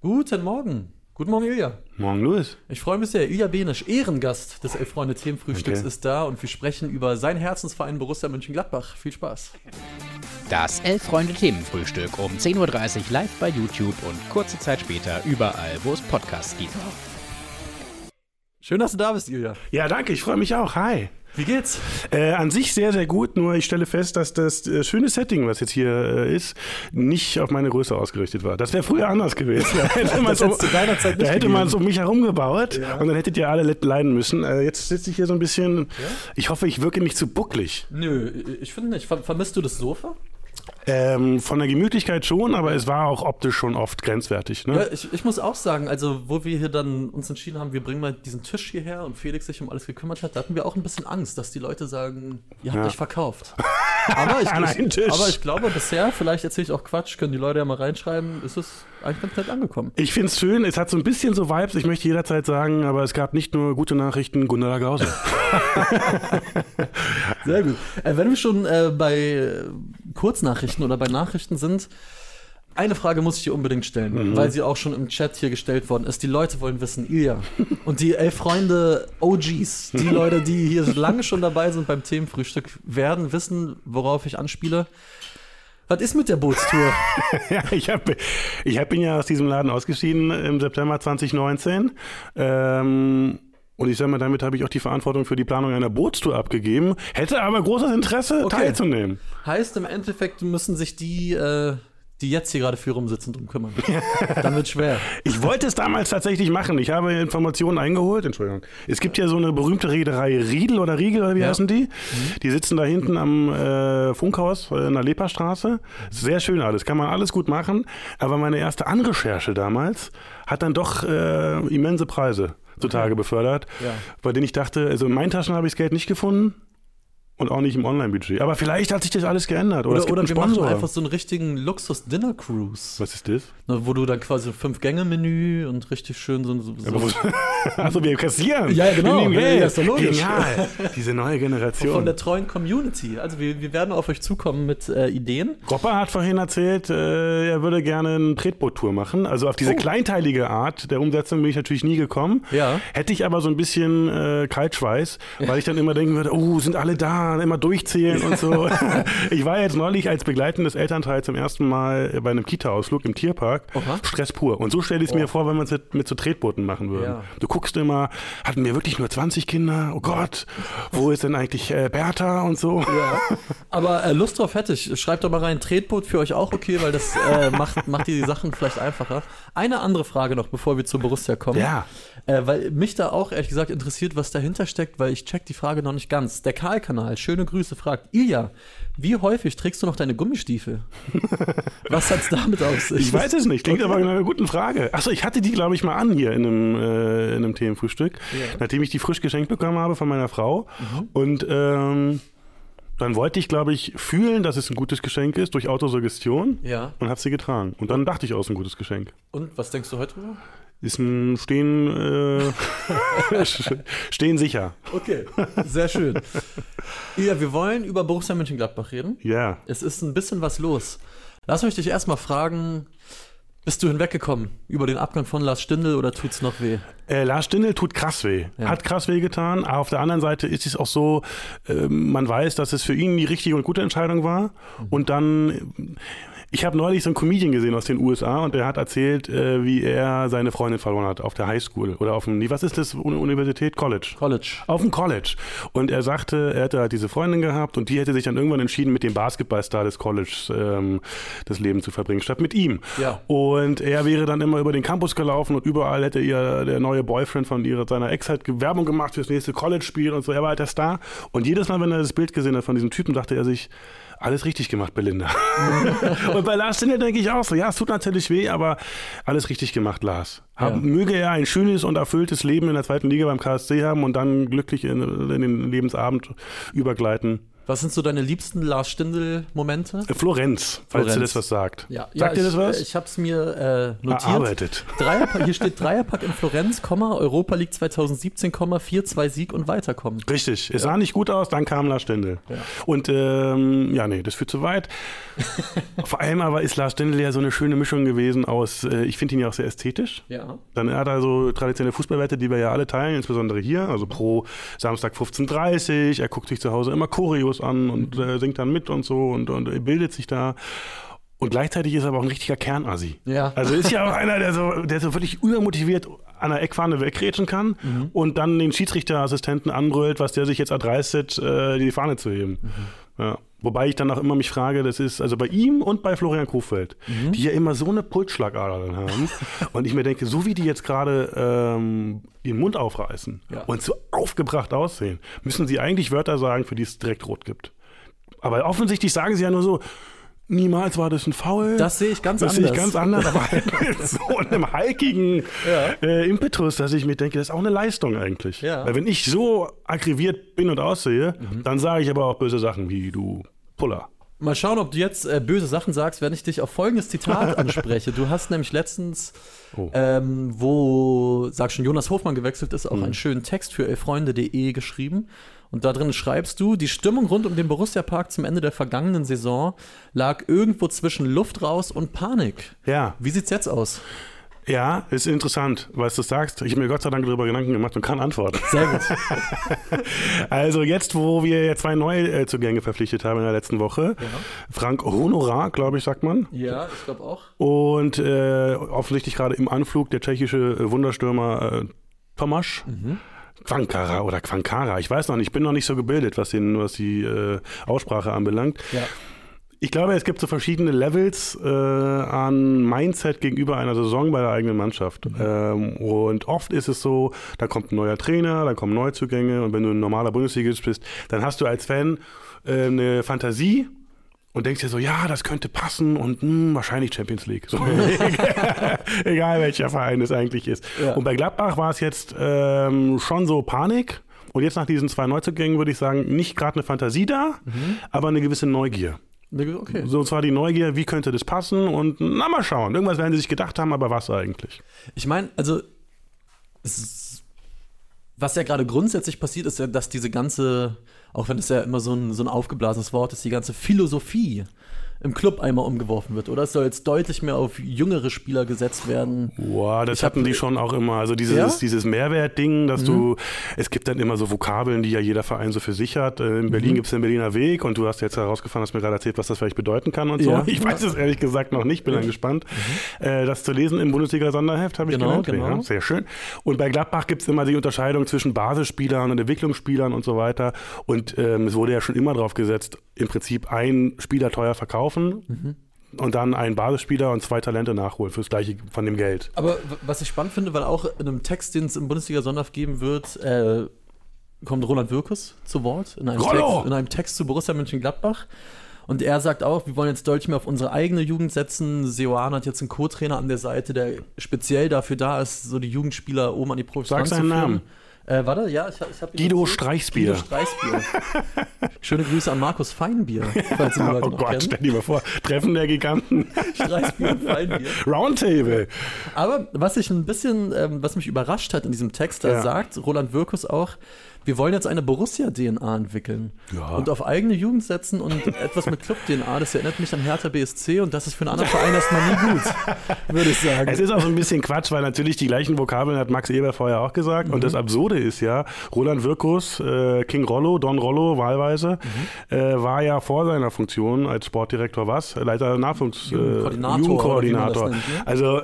Guten Morgen. Guten Morgen, Ilja. Morgen, Louis. Ich freue mich sehr. Ilja Benisch, Ehrengast des Elf-Freunde-Themenfrühstücks, Okay. ist da und wir sprechen über seinen Herzensverein Borussia Mönchengladbach. Viel Spaß. Das Elf-Freunde-Themenfrühstück um 10.30 Uhr live bei YouTube und kurze Zeit später überall, wo es Podcasts gibt. Schön, dass du da bist, Ilja. Ja, danke, ich freue mich auch. Hi. Wie geht's? Äh, an sich sehr, sehr gut, nur ich stelle fest, dass das äh, schöne Setting, was jetzt hier äh, ist, nicht auf meine Größe ausgerichtet war. Das wäre früher anders gewesen. Da hätte man es gegeben. um mich herum gebaut und dann hättet ihr alle le- leiden müssen. Äh, jetzt sitze ich hier so ein bisschen, ich hoffe, ich wirke nicht zu bucklig. Nö, ich finde nicht. Ver vermisst du das Sofa? Ähm, von der Gemütlichkeit schon, aber es war auch optisch schon oft grenzwertig. Ne? Ja, ich, ich muss auch sagen, also wo wir hier dann uns entschieden haben, wir bringen mal diesen Tisch hierher und Felix sich um alles gekümmert hat, da hatten wir auch ein bisschen Angst, dass die Leute sagen, ihr habt Ja. euch verkauft. Aber ich, aber ich glaube bisher, vielleicht erzähle ich auch Quatsch, können die Leute ja mal reinschreiben, ist es eigentlich ganz nett angekommen. Ich finde es schön, es hat so ein bisschen so Vibes, ich möchte jederzeit sagen, aber es gab nicht nur gute Nachrichten, Gundala Gause. Sehr gut. Äh, wenn wir schon äh, bei äh, Kurznachrichten oder bei Nachrichten sind, eine Frage muss ich dir unbedingt stellen, weil sie auch schon im Chat hier gestellt worden ist. Die Leute wollen wissen, Ilja und die elf Freunde OGs, die Leute, die hier lange schon dabei sind beim Themenfrühstück, werden wissen, worauf ich anspiele. Was ist mit der Bootstour? ja, ich, hab, ich hab, bin ja aus diesem Laden ausgeschieden im September 2019. Ähm, und ich sag mal, damit habe ich auch die Verantwortung für die Planung einer Bootstour abgegeben. Hätte aber großes Interesse, Okay. teilzunehmen. heißt im Endeffekt müssen sich die, äh, die jetzt hier gerade für rumsitzen, drum kümmern. Dann wird schwer. Ich wollte es damals tatsächlich machen. Ich habe Informationen eingeholt. Entschuldigung. Es gibt ja so eine berühmte Reederei Riedel oder Riegel oder wie Ja. heißen die? Die sitzen da hinten am äh, Funkhaus äh, in der Leperstraße. Sehr schön alles. Kann man alles gut machen. Aber meine erste Anrecherche damals hat dann doch äh, immense Preise zutage befördert, Ja. bei denen ich dachte, also in meinen Taschen habe ich das Geld nicht gefunden. Und auch nicht im Online-Budget. Aber vielleicht hat sich das alles geändert. Oder, Oder, oder wir machen einfach so einen richtigen Luxus-Dinner-Cruise. Was ist das? Ne, wo du dann quasi Fünf-Gänge-Menü und richtig schön so. so, so Aber wo- Also wir kassieren. Ja, genau. Wir nehmen Ja, Geld. ja. Genial. Diese neue Generation. von der treuen Community. Also wir, wir werden auf euch zukommen mit äh, Ideen. Gopper hat vorhin erzählt, äh, er würde gerne eine Tretboot-Tour machen. Also auf diese Oh. kleinteilige Art der Umsetzung bin ich natürlich nie gekommen. Ja. Hätte ich aber so ein bisschen äh, Kaltschweiß, weil ich dann immer denken würde, oh, sind alle da, immer durchzählen und so. ich war jetzt neulich als begleitendes Elternteil zum ersten Mal bei einem Kita-Ausflug im Tierpark. Oha. Stress pur. Und so stelle ich es Oh. mir vor, wenn wir es mit, mit so Tretbooten machen würden. Ja. Du guckst immer, hatten wir wirklich nur 20 Kinder? Oh Gott, wo ist denn eigentlich äh, Bertha und so? Ja. Aber äh, Lust drauf hätte ich. Schreibt doch mal rein, Tretboot für euch auch okay, weil das äh, macht, macht die Sachen vielleicht einfacher. Eine andere Frage noch, bevor wir zu Borussia kommen. Ja. Äh, weil mich da auch ehrlich gesagt interessiert, was dahinter steckt, weil ich check die Frage noch nicht ganz. Der Karl-Kanal, schöne Grüße, fragt, Ilja, wie häufig trägst du noch deine Gummistiefel? was hat's damit auf sich? Ich weiß es nicht, klingt aber nach einer guten Frage. Achso, ich hatte die, glaube ich, mal an hier in einem, äh, in einem Themenfrühstück, Ja. nachdem ich die frisch geschenkt bekommen habe von meiner Frau. Mhm. Und ähm, dann wollte ich, glaube ich, fühlen, dass es ein gutes Geschenk ist durch Autosuggestion Ja. und habe sie getragen. Und dann dachte ich aus, ein gutes Geschenk. Und was denkst du heute drüber? Ist ein Stehen, äh, stehen sicher. Okay, sehr schön. Ja, wir wollen über Borussia Mönchengladbach reden. Ja. Es ist ein bisschen was los. Lass mich dich erstmal fragen, bist du hinweggekommen über den Abgang von Lars Stindl oder tut's noch weh? Äh, Lars Stindl tut krass weh. Ja. Hat krass weh getan. Aber auf der anderen Seite ist es auch so, äh, man weiß, dass es für ihn die richtige und gute Entscheidung war. Und dann, ich habe neulich so einen Comedian gesehen aus den USA und der hat erzählt, äh, wie er seine Freundin verloren hat auf der Highschool oder auf dem, nee, was ist das, Uni- Universität? College. College. Auf dem College. Und er sagte, er hätte halt diese Freundin gehabt und die hätte sich dann irgendwann entschieden, mit dem Basketballstar des Colleges ähm, das Leben zu verbringen, statt mit ihm. Ja. Und er wäre dann immer über den Campus gelaufen und überall hätte ihr der neue Boyfriend von ihrer, seiner Ex halt Werbung gemacht fürs nächste College-Spiel und so. Er war halt der Star. Und jedes Mal, wenn er das Bild gesehen hat von diesem Typen, dachte er sich, alles richtig gemacht, Belinda. und bei Lars Stindl denke ich auch so, ja, es tut natürlich weh, aber alles richtig gemacht, Lars. Hab, Ja. Möge er ein schönes und erfülltes Leben in der zweiten Liga beim KSC haben und dann glücklich in, in den Lebensabend übergleiten. Was sind so deine liebsten Lars Stindl-Momente? Äh, Florenz, falls Florenz. dir das was sagt. Ja, Sagt ja, dir das ich, was? Ich habe es mir äh, notiert. Erarbeitet. Dreierpack, hier steht Dreierpack in Florenz, Europa League 2017, Komma, 4-2 Sieg und weiterkommen. Richtig, es sah nicht gut aus, dann kam Lars Stindl. Ja. Und ähm, ja, nee, das führt zu weit. Vor allem aber ist Lars Stindl ja so eine schöne Mischung gewesen aus, äh, ich finde ihn ja auch sehr ästhetisch. Ja. Dann hat er so traditionelle Fußballwerte, die wir ja alle teilen, insbesondere hier, also pro Samstag 15.30 Er guckt sich zu Hause immer Choreos an und äh, singt dann mit und so und, und bildet sich da. Und gleichzeitig ist er aber auch ein richtiger Kernassi. Ja. Also ist ja auch einer, der so, der so wirklich übermotiviert an der Eckfahne wegrätschen kann und dann den Schiedsrichterassistenten anbrüllt, was der sich jetzt erdreistet, äh, die Fahne zu heben. Ja. Wobei ich dann auch immer mich frage, das ist also bei ihm und bei Florian Kofeld, die ja immer so eine Pulsschlagader dann haben. und ich mir denke, so wie die jetzt gerade ähm, ihren Mund aufreißen Ja. und so aufgebracht aussehen, müssen sie eigentlich Wörter sagen, für die es direkt rot gibt. Aber offensichtlich sagen sie ja nur so, niemals war das ein Foul. Das sehe ich ganz das sehe ich anders. ganz anders, aber halt mit so einem halkigen äh, Impetus, dass ich mir denke, das ist auch eine Leistung eigentlich. Ja. Weil wenn ich so aggressiert bin und aussehe, dann sage ich aber auch böse Sachen wie du Puller. Mal schauen, ob du jetzt äh, böse Sachen sagst, wenn ich dich auf folgendes Zitat anspreche. Du hast nämlich letztens, Oh. ähm, wo, sag schon, Jonas Hofmann gewechselt ist, auch einen schönen Text für elfreunde.de geschrieben. Und da drin schreibst du, die Stimmung rund um den Borussia-Park zum Ende der vergangenen Saison lag irgendwo zwischen Luft raus und Panik. Ja, Wie sieht's jetzt aus? ja, ist interessant, was du sagst. Ich habe mir Gott sei Dank darüber Gedanken gemacht und kann antworten. Sehr gut. Also jetzt, wo wir ja zwei Neuzugänge verpflichtet haben in der letzten Woche, Frank Honorar, glaube ich, sagt man, ja, ich glaube auch. Und äh, offensichtlich gerade im Anflug der tschechische Wunderstürmer äh, Tomasz. Quankara oder Quankara, ich weiß noch nicht, ich bin noch nicht so gebildet, was, den, was die äh, Aussprache anbelangt. Ja. Ich glaube, es gibt so verschiedene Levels äh, an Mindset gegenüber einer Saison bei der eigenen Mannschaft. Ähm, und oft ist es so, da kommt ein neuer Trainer, da kommen Neuzugänge und wenn du ein normaler Bundesligist bist, dann hast du als Fan äh, eine Fantasie und denkst dir so, ja, das könnte passen und hm, wahrscheinlich Champions League. So, egal welcher Verein es eigentlich ist. Ja. Und bei Gladbach war es jetzt ähm, schon so Panik. Und jetzt nach diesen zwei Neuzugängen würde ich sagen, nicht gerade eine Fantasie da, aber eine gewisse Neugier. Ne, Okay. So, und zwar die Neugier, wie könnte das passen? Und na, mal schauen. Irgendwas werden sie sich gedacht haben, aber was eigentlich? Ich meine, also, was ja gerade grundsätzlich passiert, ist ja, dass diese ganze, auch wenn es ja immer so ein, so ein aufgeblasenes Wort ist, die ganze Philosophie im Club einmal umgeworfen wird, oder? Es soll jetzt deutlich mehr auf jüngere Spieler gesetzt werden. Boah, das Ich hab- hatten die schon auch immer. Also dieses, Ja? Mhm. dieses Mehrwertding, dass du, es gibt dann immer so Vokabeln, die ja jeder Verein so für sich hat. Äh, In Mhm. Berlin gibt es den Berliner Weg und du hast jetzt herausgefahren, hast mir gerade erzählt, was das vielleicht bedeuten kann und Ja. so. Ich weiß es ehrlich gesagt noch nicht, bin dann gespannt. Äh, das zu lesen im Bundesliga-Sonderheft habe ich Mhm. Genau, gelernt. genau. Ja, sehr schön. Und bei Gladbach gibt es immer die Unterscheidung zwischen Basisspielern und Entwicklungsspielern und so weiter. Und ähm, es wurde ja schon immer drauf gesetzt, im Prinzip einen Spieler teuer verkaufen. Mhm. Und dann einen Basisspieler und zwei Talente nachholen fürs gleiche von dem Geld. Aber was ich spannend finde, weil auch in einem Text, den es im Bundesliga-Sonderheft geben wird, äh, kommt Roland Wirkus zu Wort in einem! Text, in einem Text zu Borussia Mönchengladbach. Und er sagt auch, wir wollen jetzt deutlich mehr auf unsere eigene Jugend setzen. Seoane hat jetzt einen Co-Trainer an der Seite, der speziell dafür da ist, so die Jugendspieler oben an die Profis Sag seinen. Namen. Äh, warte, ja, ich, ich habe Guido Streichsbier. Guido Streichsbier. Schöne Grüße an Markus Feinbier, falls ihn die Leute Oh Gott, kennen. stell dir mal vor, Treffen der Giganten. Streichsbier und Feinbier. Roundtable. Aber was ich ein bisschen, ähm, was mich überrascht hat in diesem Text, da Ja. sagt Roland Wirkus auch, wir wollen jetzt eine Borussia-DNA entwickeln Ja. und auf eigene Jugend setzen und etwas mit Club-DNA. Das erinnert mich an Hertha BSC und das ist für einen anderen Verein erstmal nie gut, würde ich sagen. Es ist auch so ein bisschen Quatsch, weil natürlich die gleichen Vokabeln hat Max Eber vorher auch gesagt. Und das Absurde ist ja, Roland Wirkus, äh, King Rollo, Don Rollo wahlweise, äh, war ja vor seiner Funktion als Sportdirektor was? Leiter Nachwuchs... äh, Jugendkoordinator, Jugendkoordinator. man das nennt, ne? Also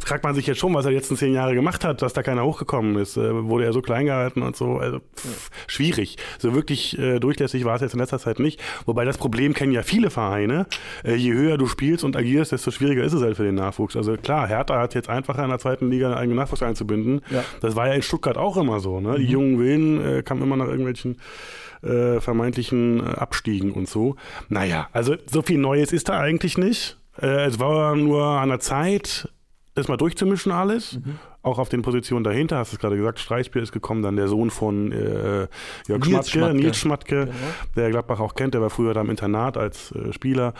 fragt man sich jetzt schon, was er die letzten zehn Jahre gemacht hat, dass da keiner hochgekommen ist. Äh, wurde er so klein gehalten und so. Also pff, schwierig. So wirklich äh, durchlässig war es jetzt in letzter Zeit nicht. Wobei das Problem kennen ja viele Vereine. Äh, je höher du spielst und agierst, desto schwieriger ist es halt für den Nachwuchs. Also klar, Hertha hat jetzt einfacher in der zweiten Liga einen eigenen Nachwuchs einzubinden. Ja. Das war ja in Stuttgart auch immer so. Ne? Die jungen Willen äh, kamen immer nach irgendwelchen äh, vermeintlichen äh, Abstiegen und so. Naja, also so viel Neues ist da eigentlich nicht. Äh, es war nur an der Zeit, das mal durchzumischen alles. Mhm. Auch auf den Positionen dahinter, hast du es gerade gesagt, Streichbier ist gekommen, dann der Sohn von äh, Jörg Nils Schmatke, Schmatke. Nils Schmatke, Genau. der Gladbach auch kennt, der war früher da im Internat als äh, Spieler.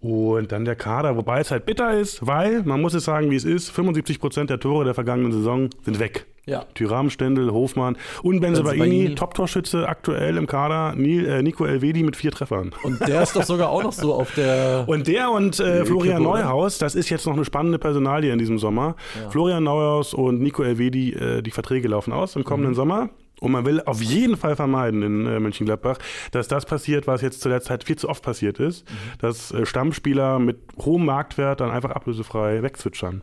Und dann der Kader, wobei es halt bitter ist, weil, man muss es sagen, wie es ist, 75 Prozent der Tore der vergangenen Saison sind weg. Ja. Tyram, Stendel, Hofmann und Benzebaini. Top-Torschütze aktuell im Kader, äh, Nico Elvedi mit vier Treffern. Und der ist doch sogar auch noch so auf der. Und der und äh, Florian Equipe, oder? Neuhaus, das ist jetzt noch eine spannende Personalie in diesem Sommer. Florian Neuhaus und Nico Elvedi, äh, die Verträge laufen aus im kommenden Mhm. Sommer. Und man will auf jeden Fall vermeiden in äh, Mönchengladbach, dass das passiert, was jetzt zu der Zeit viel zu oft passiert ist, Mhm. dass äh, Stammspieler mit hohem Marktwert dann einfach ablösefrei wegzwitschern.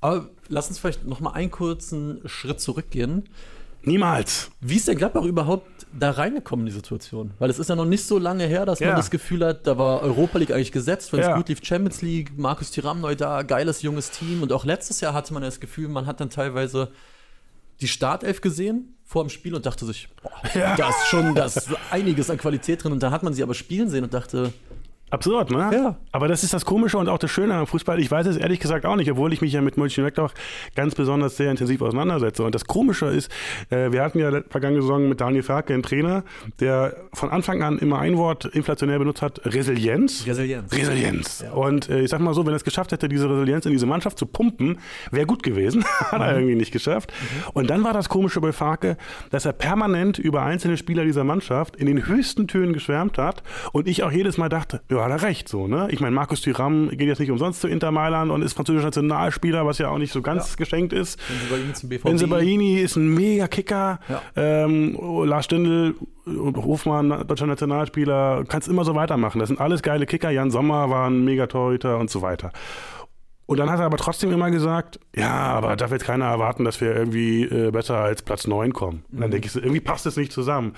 Aber lass uns vielleicht noch mal einen kurzen Schritt zurückgehen. Niemals. Wie ist der Gladbach überhaupt da reingekommen in die Situation? Weil es ist ja noch nicht so lange her, dass Ja. man das Gefühl hat, da war Europa League eigentlich gesetzt, wenn es Ja. gut lief, Champions League, Markus Thuram neu da, geiles junges Team. Und auch letztes Jahr hatte man das Gefühl, man hat dann teilweise die Startelf gesehen vor dem Spiel und dachte sich, boah, da ist schon das ist einiges an Qualität drin. Und dann hat man sie aber spielen sehen und dachte, Absurd, ne? Ja. Aber das ist das Komische und auch das Schöne am Fußball. Ich weiß es ehrlich gesagt auch nicht, obwohl ich mich ja mit Mönchengladbach ganz besonders sehr intensiv auseinandersetze. Und das Komische ist, äh, wir hatten ja vergangene Saison mit Daniel Farke einen Trainer, der von Anfang an immer ein Wort inflationär benutzt hat, Resilienz. Resilienz. Resilienz. Und äh, ich sag mal so, wenn er es geschafft hätte, diese Resilienz in diese Mannschaft zu pumpen, wäre gut gewesen. Hat er irgendwie nicht geschafft. Und dann war das Komische bei Farke, dass er permanent über einzelne Spieler dieser Mannschaft in den höchsten Tönen geschwärmt hat. Und ich auch jedes Mal dachte, ja, hat er recht so, ne? Ich meine, Markus Thuram geht jetzt nicht umsonst zu Inter Mailand und ist französischer Nationalspieler, was ja auch nicht so ganz geschenkt ist. BVB. Benzebaini ist ein mega Kicker. Ja. Ähm, Lars Stindl, Hofmann, deutscher Nationalspieler, kannst immer so weitermachen. Das sind alles geile Kicker. Jan Sommer war ein Megatorhüter und so weiter. Und dann hat er aber trotzdem immer gesagt, ja, aber darf jetzt keiner erwarten, dass wir irgendwie äh, besser als Platz 9 kommen. Und dann denke ich, so, irgendwie passt es nicht zusammen.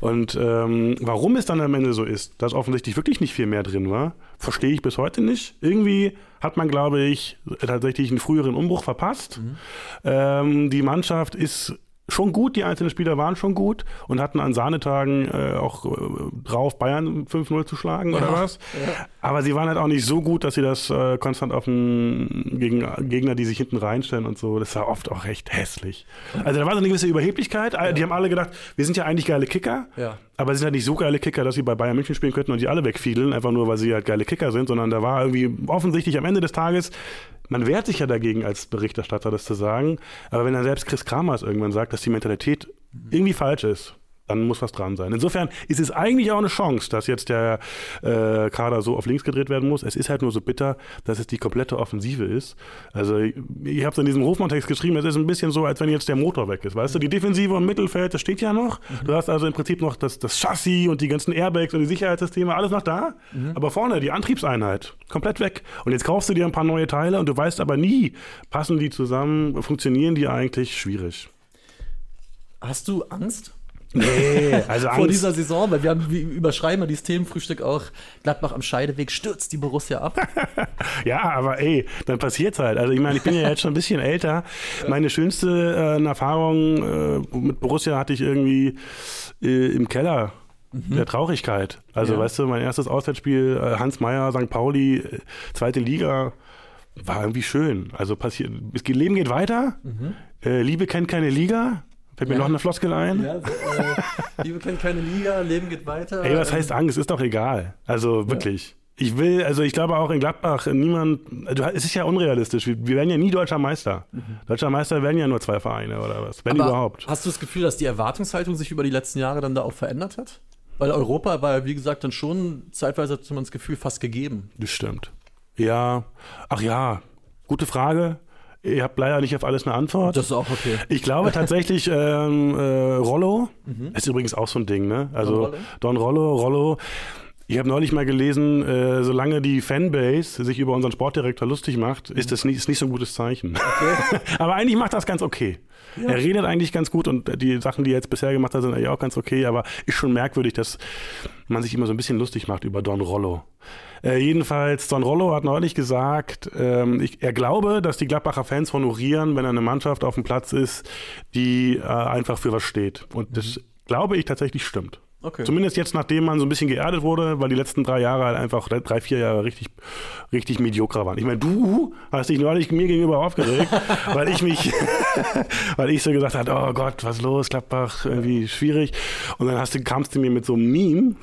Und ähm, warum es dann am Ende so ist, dass offensichtlich wirklich nicht viel mehr drin war, verstehe ich bis heute nicht. Irgendwie hat man, glaube ich, tatsächlich einen früheren Umbruch verpasst. Ähm, die Mannschaft ist schon gut, die einzelnen Spieler waren schon gut und hatten an Sahnetagen äh, auch äh, drauf, Bayern 5-0 zu schlagen oder was. Aber sie waren halt auch nicht so gut, dass sie das äh, konstant auf den gegen Gegner, die sich hinten reinstellen und so, das war oft auch recht hässlich. Also da war so eine gewisse Überheblichkeit. Äh, Die haben alle gedacht, wir sind ja eigentlich geile Kicker, Ja. aber sie sind halt nicht so geile Kicker, dass sie bei Bayern München spielen könnten und die alle wegfiedeln, einfach nur, weil sie halt geile Kicker sind, sondern da war irgendwie offensichtlich am Ende des Tages, man wehrt sich ja dagegen als Berichterstatter, das zu sagen, aber wenn dann selbst Chris Kramers irgendwann sagt, dass die Mentalität irgendwie falsch ist, dann muss was dran sein. Insofern ist es eigentlich auch eine Chance, dass jetzt der äh, Kader so auf links gedreht werden muss. Es ist halt nur so bitter, dass es die komplette Offensive ist. Also ich, ich habe es in diesem Hofmann-Text geschrieben, es ist ein bisschen so, als wenn jetzt der Motor weg ist. Weißt du, die Defensive im Mittelfeld, das steht ja noch. Du hast also im Prinzip noch das, das Chassis und die ganzen Airbags und die Sicherheitssysteme, alles noch da. Aber vorne die Antriebseinheit, komplett weg. Und jetzt kaufst du dir ein paar neue Teile und du weißt aber nie, passen die zusammen, funktionieren die eigentlich? Schwierig. Hast du Angst? Nee, also vor Angst. dieser Saison, weil wir haben, wir überschreiben ja dieses Themenfrühstück auch, Gladbach am Scheideweg stürzt die Borussia ab. Ja, aber ey, dann passiert's halt. Also ich meine, ich bin ja jetzt schon ein bisschen älter. Meine schönste äh, Erfahrung äh, mit Borussia hatte ich irgendwie äh, im Keller. Der Traurigkeit. Also, Ja. weißt du, mein erstes Auswärtsspiel, äh, Hans Meyer, St. Pauli, äh, zweite Liga, war irgendwie schön. Also passiert, das Leben geht weiter. Äh, Liebe kennt keine Liga. Fällt mir Ja. noch eine Floskel ein. Ja, äh, Liebe kennt keine Liga, Leben geht weiter. Ey, was heißt Angst? Ist doch egal. Also wirklich. Ich will, also ich glaube auch in Gladbach, niemand, du, es ist ja unrealistisch. Wir, wir werden ja nie deutscher Meister. Deutscher Meister werden ja nur zwei Vereine oder was, wenn aber überhaupt. Hast du das Gefühl, dass die Erwartungshaltung sich über die letzten Jahre dann da auch verändert hat? Weil Europa war ja, wie gesagt, dann schon zeitweise hat man das Gefühl fast gegeben. Das stimmt. Ja, ach ja, gute Frage. Ihr habt leider nicht auf alles eine Antwort. Das ist auch okay. Ich glaube tatsächlich, ähm, äh, Rollo ist übrigens auch so ein Ding, ne? Also Rollo? Don Rollo, Rollo. Ich habe neulich mal gelesen, äh, solange die Fanbase sich über unseren Sportdirektor lustig macht, ist das nicht, ist nicht so ein gutes Zeichen. aber eigentlich macht das ganz okay. Er redet eigentlich ganz gut und die Sachen, die er jetzt bisher gemacht hat, sind eigentlich auch ganz okay, aber ist schon merkwürdig, dass man sich immer so ein bisschen lustig macht über Don Rollo. Äh, jedenfalls, Don Rollo hat neulich gesagt, ähm, ich, er glaube, dass die Gladbacher Fans honorieren, wenn eine Mannschaft auf dem Platz ist, die äh, einfach für was steht. Und das glaube ich tatsächlich stimmt. Okay. Zumindest jetzt, nachdem man so ein bisschen geerdet wurde, weil die letzten drei Jahre halt einfach, drei, vier Jahre richtig, richtig mediokre waren. Ich meine, du hast dich neulich mir gegenüber aufgeregt, weil ich mich, weil ich so gesagt habe, oh Gott, was los, Gladbach, irgendwie schwierig. Und dann hast du, kamst du mir mit so einem Meme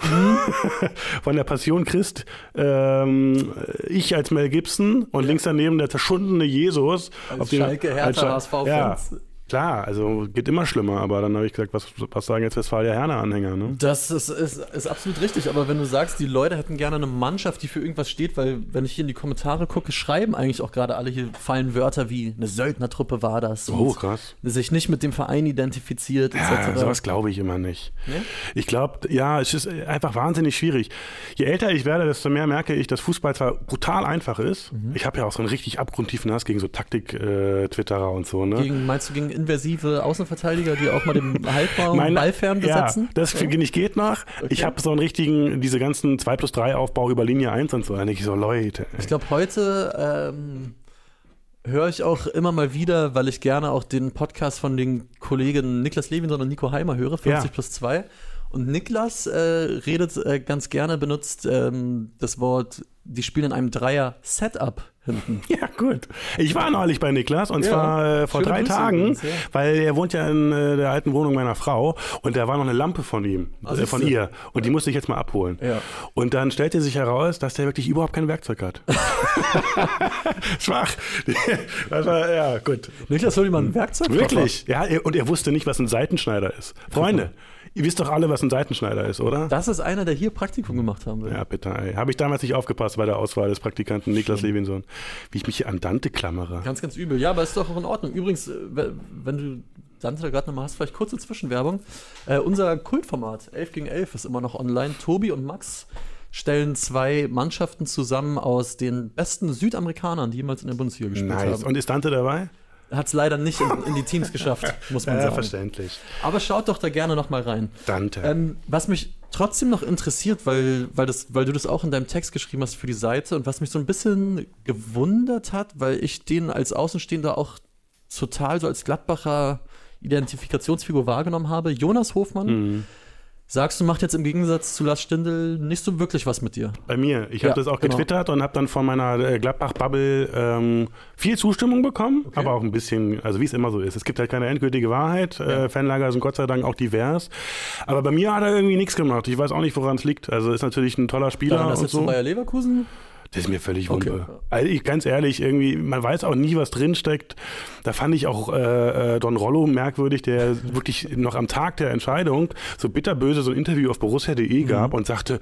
von der Passion Christ, ähm, ich als Mel Gibson und links daneben der zerschundene Jesus. Als Schalke, Hertha, HSV-Fans. Ja, klar, also geht immer schlimmer, aber dann habe ich gesagt, was, was sagen jetzt Westfalia-Herne-Anhänger, ne? Das ist, ist, ist absolut richtig, aber wenn du sagst, die Leute hätten gerne eine Mannschaft, die für irgendwas steht, weil wenn ich hier in die Kommentare gucke, schreiben eigentlich auch gerade alle hier fallen Wörter wie eine Söldnertruppe war das Oh, krass. sich nicht mit dem Verein identifiziert Ja, etc. sowas glaube ich immer nicht. Nee? Ich glaube, ja, es ist einfach wahnsinnig schwierig. Je älter ich werde, desto mehr merke ich, dass Fußball zwar brutal einfach ist. Mhm. Ich habe ja auch so einen richtig abgrundtiefen Hass gegen so Taktik-Twitterer und so. Ne? Gegen, meinst du gegen inversive Außenverteidiger, die auch mal den Halbraum Meine- Ballfern besetzen? Ja, das finde ich geht noch. Ich habe so einen richtigen, diese ganzen 2 plus 3 Aufbau über Linie 1 und so. Denke ich so, Leute. Ich glaube, heute ähm, höre ich auch immer mal wieder, weil ich gerne auch den Podcast von den Kollegen Niklas Levinson und Nico Heimer höre, 50 Ja. plus 2. Und Niklas äh, redet äh, ganz gerne, benutzt ähm, das Wort, die spielen in einem Dreier-Setup hinten. Ja, gut. Ich war neulich bei Niklas und Ja. zwar äh, vor drei Grüße Tagen, übrigens, ja. weil er wohnt ja in äh, der alten Wohnung meiner Frau und da war noch eine Lampe von ihm, äh, von ihr und die musste ich jetzt mal abholen. Ja. Und dann stellte sich heraus, dass der wirklich überhaupt kein Werkzeug hat. Schwach. Das war, ja, gut. Niklas hol dir mal ein Werkzeug. Wirklich? Ja, und er wusste nicht, was ein Seitenschneider ist. Freunde, ihr wisst doch alle, was ein Seitenschneider ist, oder? Das ist einer, der hier Praktikum gemacht haben will. Ja, bitte. ey. Habe ich damals nicht aufgepasst bei der Auswahl des Praktikanten Niklas Levinson. Wie ich mich hier an Dante klammere. Ganz, ganz übel. Ja, aber ist doch auch in Ordnung. Übrigens, äh, we- wenn du Dante gerade nochmal hast, vielleicht kurze Zwischenwerbung. Äh, unser Kultformat 11 gegen 11 ist immer noch online. Tobi und Max stellen zwei Mannschaften zusammen aus den besten Südamerikanern, die jemals in der Bundesliga gespielt Nice. haben. Und ist Dante dabei? Hat es leider nicht in, in die Teams geschafft, muss man Ja, sagen. verständlich. Aber schaut doch da gerne nochmal rein. Dante. Ähm, was mich trotzdem noch interessiert, weil, weil, das, weil du das auch in deinem Text geschrieben hast für die Seite und was mich so ein bisschen gewundert hat, weil ich den als Außenstehender auch total so als Gladbacher Identifikationsfigur wahrgenommen habe. Jonas Hofmann, Mhm. Sagst du, macht jetzt im Gegensatz zu Lars Stindl nicht so wirklich was mit dir. Bei mir. Ich Ja, habe das auch genau. getwittert und habe dann von meiner äh, Gladbach-Bubble ähm, viel Zustimmung bekommen, aber auch ein bisschen, also wie es immer so ist. Es gibt halt keine endgültige Wahrheit. Äh, Fanlager sind Gott sei Dank auch divers. Aber bei mir hat er irgendwie nichts gemacht. Ich weiß auch nicht, woran es liegt. Also ist natürlich ein toller Spieler Daran, dass und jetzt so. Bayer Leverkusen Das ist mir völlig Okay. Wumpe. Also ich, ganz ehrlich, irgendwie, man weiß auch nie, was drinsteckt. Da fand ich auch äh, äh, Don Rollo merkwürdig, der wirklich noch am Tag der Entscheidung so bitterböse so ein Interview auf borussia.de Mhm. gab und sagte,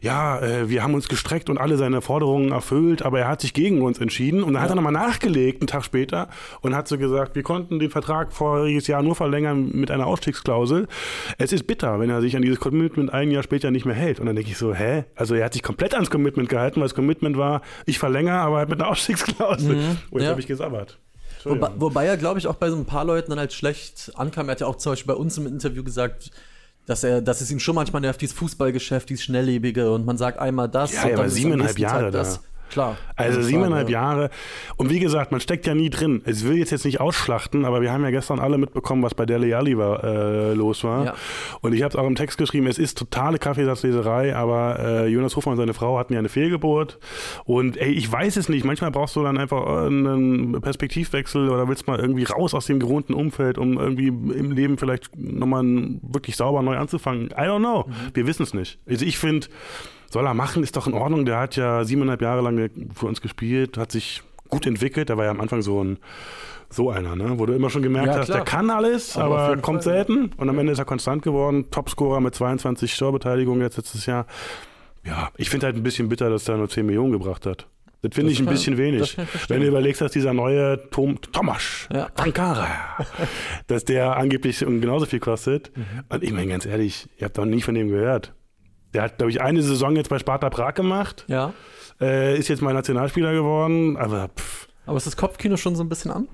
ja, äh, wir haben uns gestreckt und alle seine Forderungen erfüllt, aber er hat sich gegen uns entschieden. Und dann hat er nochmal nachgelegt, einen Tag später, und hat so gesagt, wir konnten den Vertrag voriges Jahr nur verlängern mit einer Ausstiegsklausel. Es ist bitter, wenn er sich an dieses Commitment ein Jahr später nicht mehr hält. Und dann denke ich so, hä? Also er hat sich komplett ans Commitment gehalten, weil das Commitment war, ich verlängere, aber halt mit einer Ausstiegsklausel. Und jetzt Ja. habe ich gesabbert. Wobei, wobei er, glaube ich, auch bei so ein paar Leuten dann halt schlecht ankam. Er hat ja auch zum Beispiel bei uns im Interview gesagt, dass er, dass es ihm schon manchmal nervt, dieses Fußballgeschäft, dieses Schnelllebige und man sagt einmal das. Ja, und er dann war siebeneinhalb Jahre Tag das. Klar. Also siebeneinhalb Frage. Jahre. Und wie gesagt, man steckt ja nie drin. Ich will jetzt, jetzt nicht ausschlachten, aber wir haben ja gestern alle mitbekommen, was bei Dele Alli war, äh, los war. Ja. Und ich habe es auch im Text geschrieben, es ist totale Kaffeesatzleserei, aber äh, Jonas Hofmann und seine Frau hatten ja eine Fehlgeburt. Und ey, ich weiß es nicht. Manchmal brauchst du dann einfach einen Perspektivwechsel oder willst mal irgendwie raus aus dem gewohnten Umfeld, um irgendwie im Leben vielleicht nochmal wirklich sauber neu anzufangen. I don't know. Wir wissen es nicht. Also ich finde, soll er machen, ist doch in Ordnung. Der hat ja siebeneinhalb Jahre lang für uns gespielt, hat sich gut entwickelt. Der war ja am Anfang so ein so einer, ne? wo du immer schon gemerkt Ja, hast, klar. der kann alles, Aber aber, kommt Fall, selten. Und am Ende ist er konstant geworden. Topscorer mit 22 Steuerbeteiligungen jetzt letztes Jahr. Ja, ich finde halt ein bisschen bitter, dass er nur 10 Millionen gebracht hat. Das finde ich ein kann- bisschen das wenig. Wenn du überlegst, dass dieser neue Tom, Tomasz Ja. Ankara, dass der angeblich genauso viel kostet. Mhm. Und ich meine ganz ehrlich, ihr habt doch nie von dem gehört. Der hat, glaube ich, eine Saison jetzt bei Sparta Prag gemacht, Ja. äh, ist jetzt mal Nationalspieler geworden, aber pff, Aber ist das Kopfkino schon so ein bisschen an?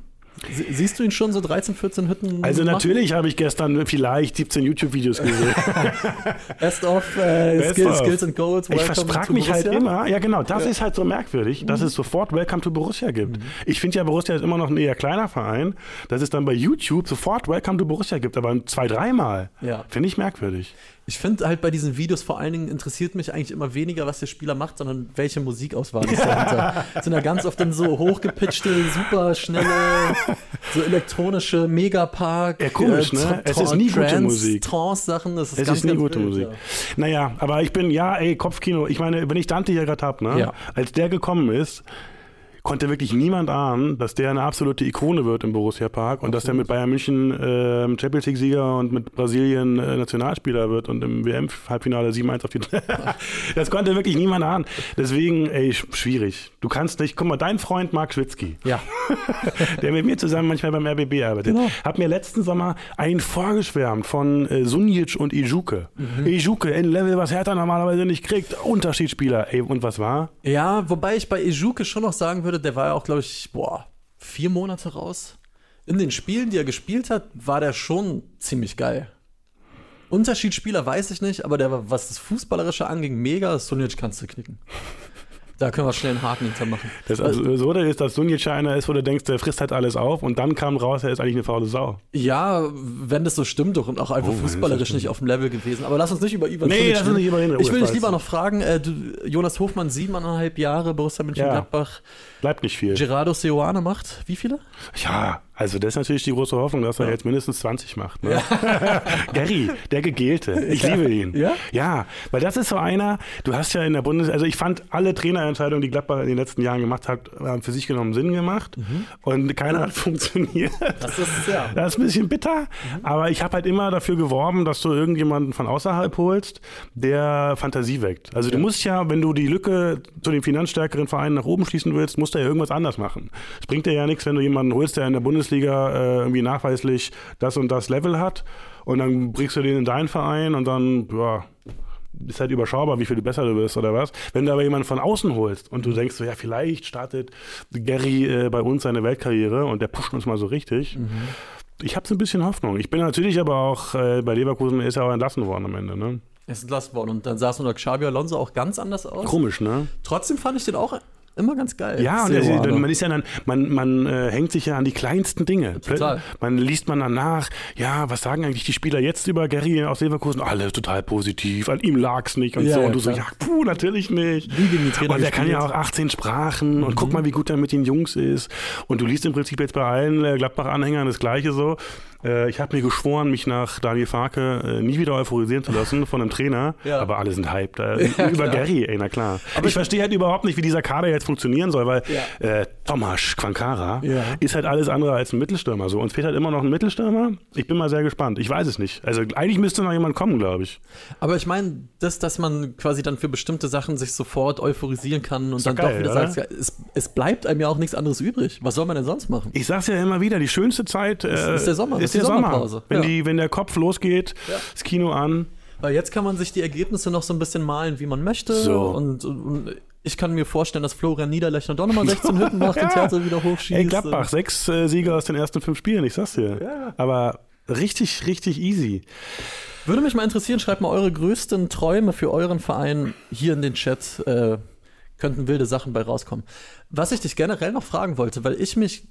Sie, siehst du ihn schon so 13, 14 Hütten? Also machen? natürlich habe ich gestern vielleicht 17 YouTube-Videos gesehen. Best of äh, Best Skills, of. Skills and Goals. Ich welcome frage to mich halt Borussia. immer, ja genau, das ist halt so merkwürdig, dass es sofort Welcome to Borussia gibt. Ich finde ja, Borussia ist immer noch ein eher kleiner Verein, dass es dann bei YouTube sofort Welcome to Borussia gibt, aber zwei, dreimal. Ja. Finde ich merkwürdig. Ich finde halt bei diesen Videos vor allen Dingen interessiert mich eigentlich immer weniger, was der Spieler macht, sondern welche Musikauswahl ist dahinter. Sind ja ganz oft dann so hochgepitchte, super schnelle, so elektronische Megapark. Ja, komisch, ne? Tra- Es ist nie gute Trance- Musik. Trance-Sachen, das ist Es ganz, ist nie ganz gute wild, Musik. ja. Naja, aber ich bin, ja, ey, Kopfkino. Ich meine, wenn ich Dante hier gerade hab, ne? Ja. Als der gekommen ist, konnte wirklich niemand ahnen, dass der eine absolute Ikone wird im Borussia Park und dass der mit Bayern München ähm, Champions League-Sieger und mit Brasilien äh, Nationalspieler wird und im WM-Halbfinale 7-1 auf die. das konnte wirklich niemand ahnen. Deswegen, ey, sch- schwierig. Du kannst nicht, guck mal, dein Freund Marc Schwitzky, Ja, der mit mir zusammen manchmal beim RBB arbeitet, Genau. hat mir letzten Sommer einen vorgeschwärmt von äh, Sunjic und Ijuke. Mhm. Ijuke in Level, was Hertha normalerweise nicht kriegt. Unterschiedsspieler. Ey, und was war? ja wobei ich bei Ejuke schon noch sagen würde, der war ja auch, glaube ich, boah, vier Monate raus. In den Spielen, die er gespielt hat, war der schon ziemlich geil. Unterschiedsspieler weiß ich nicht, aber der war, was das Fußballerische anging, mega. Sunic kannst du knicken. Da können wir schnell einen Haken hinter machen. Das Also, Absurde ist, dass Sunjic einer ist, wo du denkst, der frisst halt alles auf und dann kam raus, er ist eigentlich eine faule Sau. ja, wenn das so stimmt doch und auch einfach Oh, fußballerisch nicht auf dem Level gewesen. Aber lass uns nicht über Ivan Nee, lass uns nicht über ihn. Ich will dich lieber noch fragen, äh, du, Jonas Hofmann, siebeneinhalb Jahre, Borussia Mönchengladbach. Bleibt nicht viel. Gerardo Seoane macht wie viele? Ja, also das ist natürlich die große Hoffnung, dass er jetzt mindestens 20 macht. Ne? Gary, der Gegelte. Ich liebe ihn. Ja? Ja, weil das ist so einer, du hast ja in der Bundes... Also ich fand alle Trainerentscheidungen, die Gladbach in den letzten Jahren gemacht hat, haben für sich genommen Sinn gemacht. Und keiner hat funktioniert. Das ist ja. Das ist ein bisschen bitter, aber ich habe halt immer dafür geworben, dass du irgendjemanden von außerhalb holst, der Fantasie weckt. Also du musst ja, wenn du die Lücke zu den finanzstärkeren Vereinen nach oben schließen willst, musst du ja irgendwas anders machen. Es bringt dir ja nichts, wenn du jemanden holst, der in der Bundesliga äh, irgendwie nachweislich das und das Level hat und dann bringst du den in deinen Verein und dann, ja, ist halt überschaubar, wie viel besser du bist oder was. Wenn du aber jemanden von außen holst und du denkst so, ja, vielleicht startet Gary äh, bei uns seine Weltkarriere und der pusht uns mal so richtig. Ich habe so ein bisschen Hoffnung. Ich bin natürlich aber auch äh, bei Leverkusen ist er auch entlassen worden am Ende. Ne? Er ist entlassen worden und dann sah es unter Xabi Alonso auch ganz anders aus. Komisch, ne? Trotzdem fand ich den auch immer ganz geil. Ja, und er, man ist ja dann, man, man äh, hängt sich ja an die kleinsten Dinge. Total. Man liest man dann nach, ja, was sagen eigentlich die Spieler jetzt über Gary aus Leverkusen? Alle total positiv, an ihm lag's nicht und Ja, so. ja, und du so, klar. ja, puh, natürlich nicht. Wie gegen die Trainer und er kann ja auch 18 Sprachen und Mhm. guck mal, wie gut er mit den Jungs ist. Und du liest im Prinzip jetzt bei allen äh, Gladbach-Anhängern das Gleiche so. Äh, ich habe mir geschworen, mich nach Daniel Farke äh, nie wieder euphorisieren zu lassen von einem Trainer. Ja. Aber alle sind hyped. Äh, Ja, über klar. Gary, ey, na klar. Aber ich verstehe halt überhaupt nicht, wie dieser Kader jetzt funktionieren soll, weil Ja. äh, Tomasz Quankara ist halt alles andere als ein Mittelstürmer. So. Uns fehlt halt immer noch ein Mittelstürmer. Ich bin mal sehr gespannt. Ich weiß es nicht. Also eigentlich müsste noch jemand kommen, glaube ich. Aber ich meine, das, dass man quasi dann für bestimmte Sachen sich sofort euphorisieren kann und Ist dann geil, doch wieder oder? sagt, es, es bleibt einem ja auch nichts anderes übrig. Was soll man denn sonst machen? Ich sag's ja immer wieder, die schönste Zeit äh, ist der Sommer, Ist ist die der Sommer. Sommerpause. Wenn, Ja. die, wenn der Kopf losgeht, Ja. das Kino an. Weil jetzt kann man sich die Ergebnisse noch so ein bisschen malen, wie man möchte. So. Und, und, und ich kann mir vorstellen, dass Florian Niederlechner doch nochmal 16 Hütten macht und Hertha wieder hochschießt. Ey, Gladbach, sechs äh, Sieger aus den ersten fünf Spielen, ich sag's dir. Ja. Aber richtig, richtig easy. Würde mich mal interessieren, schreibt mal eure größten Träume für euren Verein hier in den Chat. Äh, könnten wilde Sachen bei rauskommen. Was ich dich generell noch fragen wollte, weil ich mich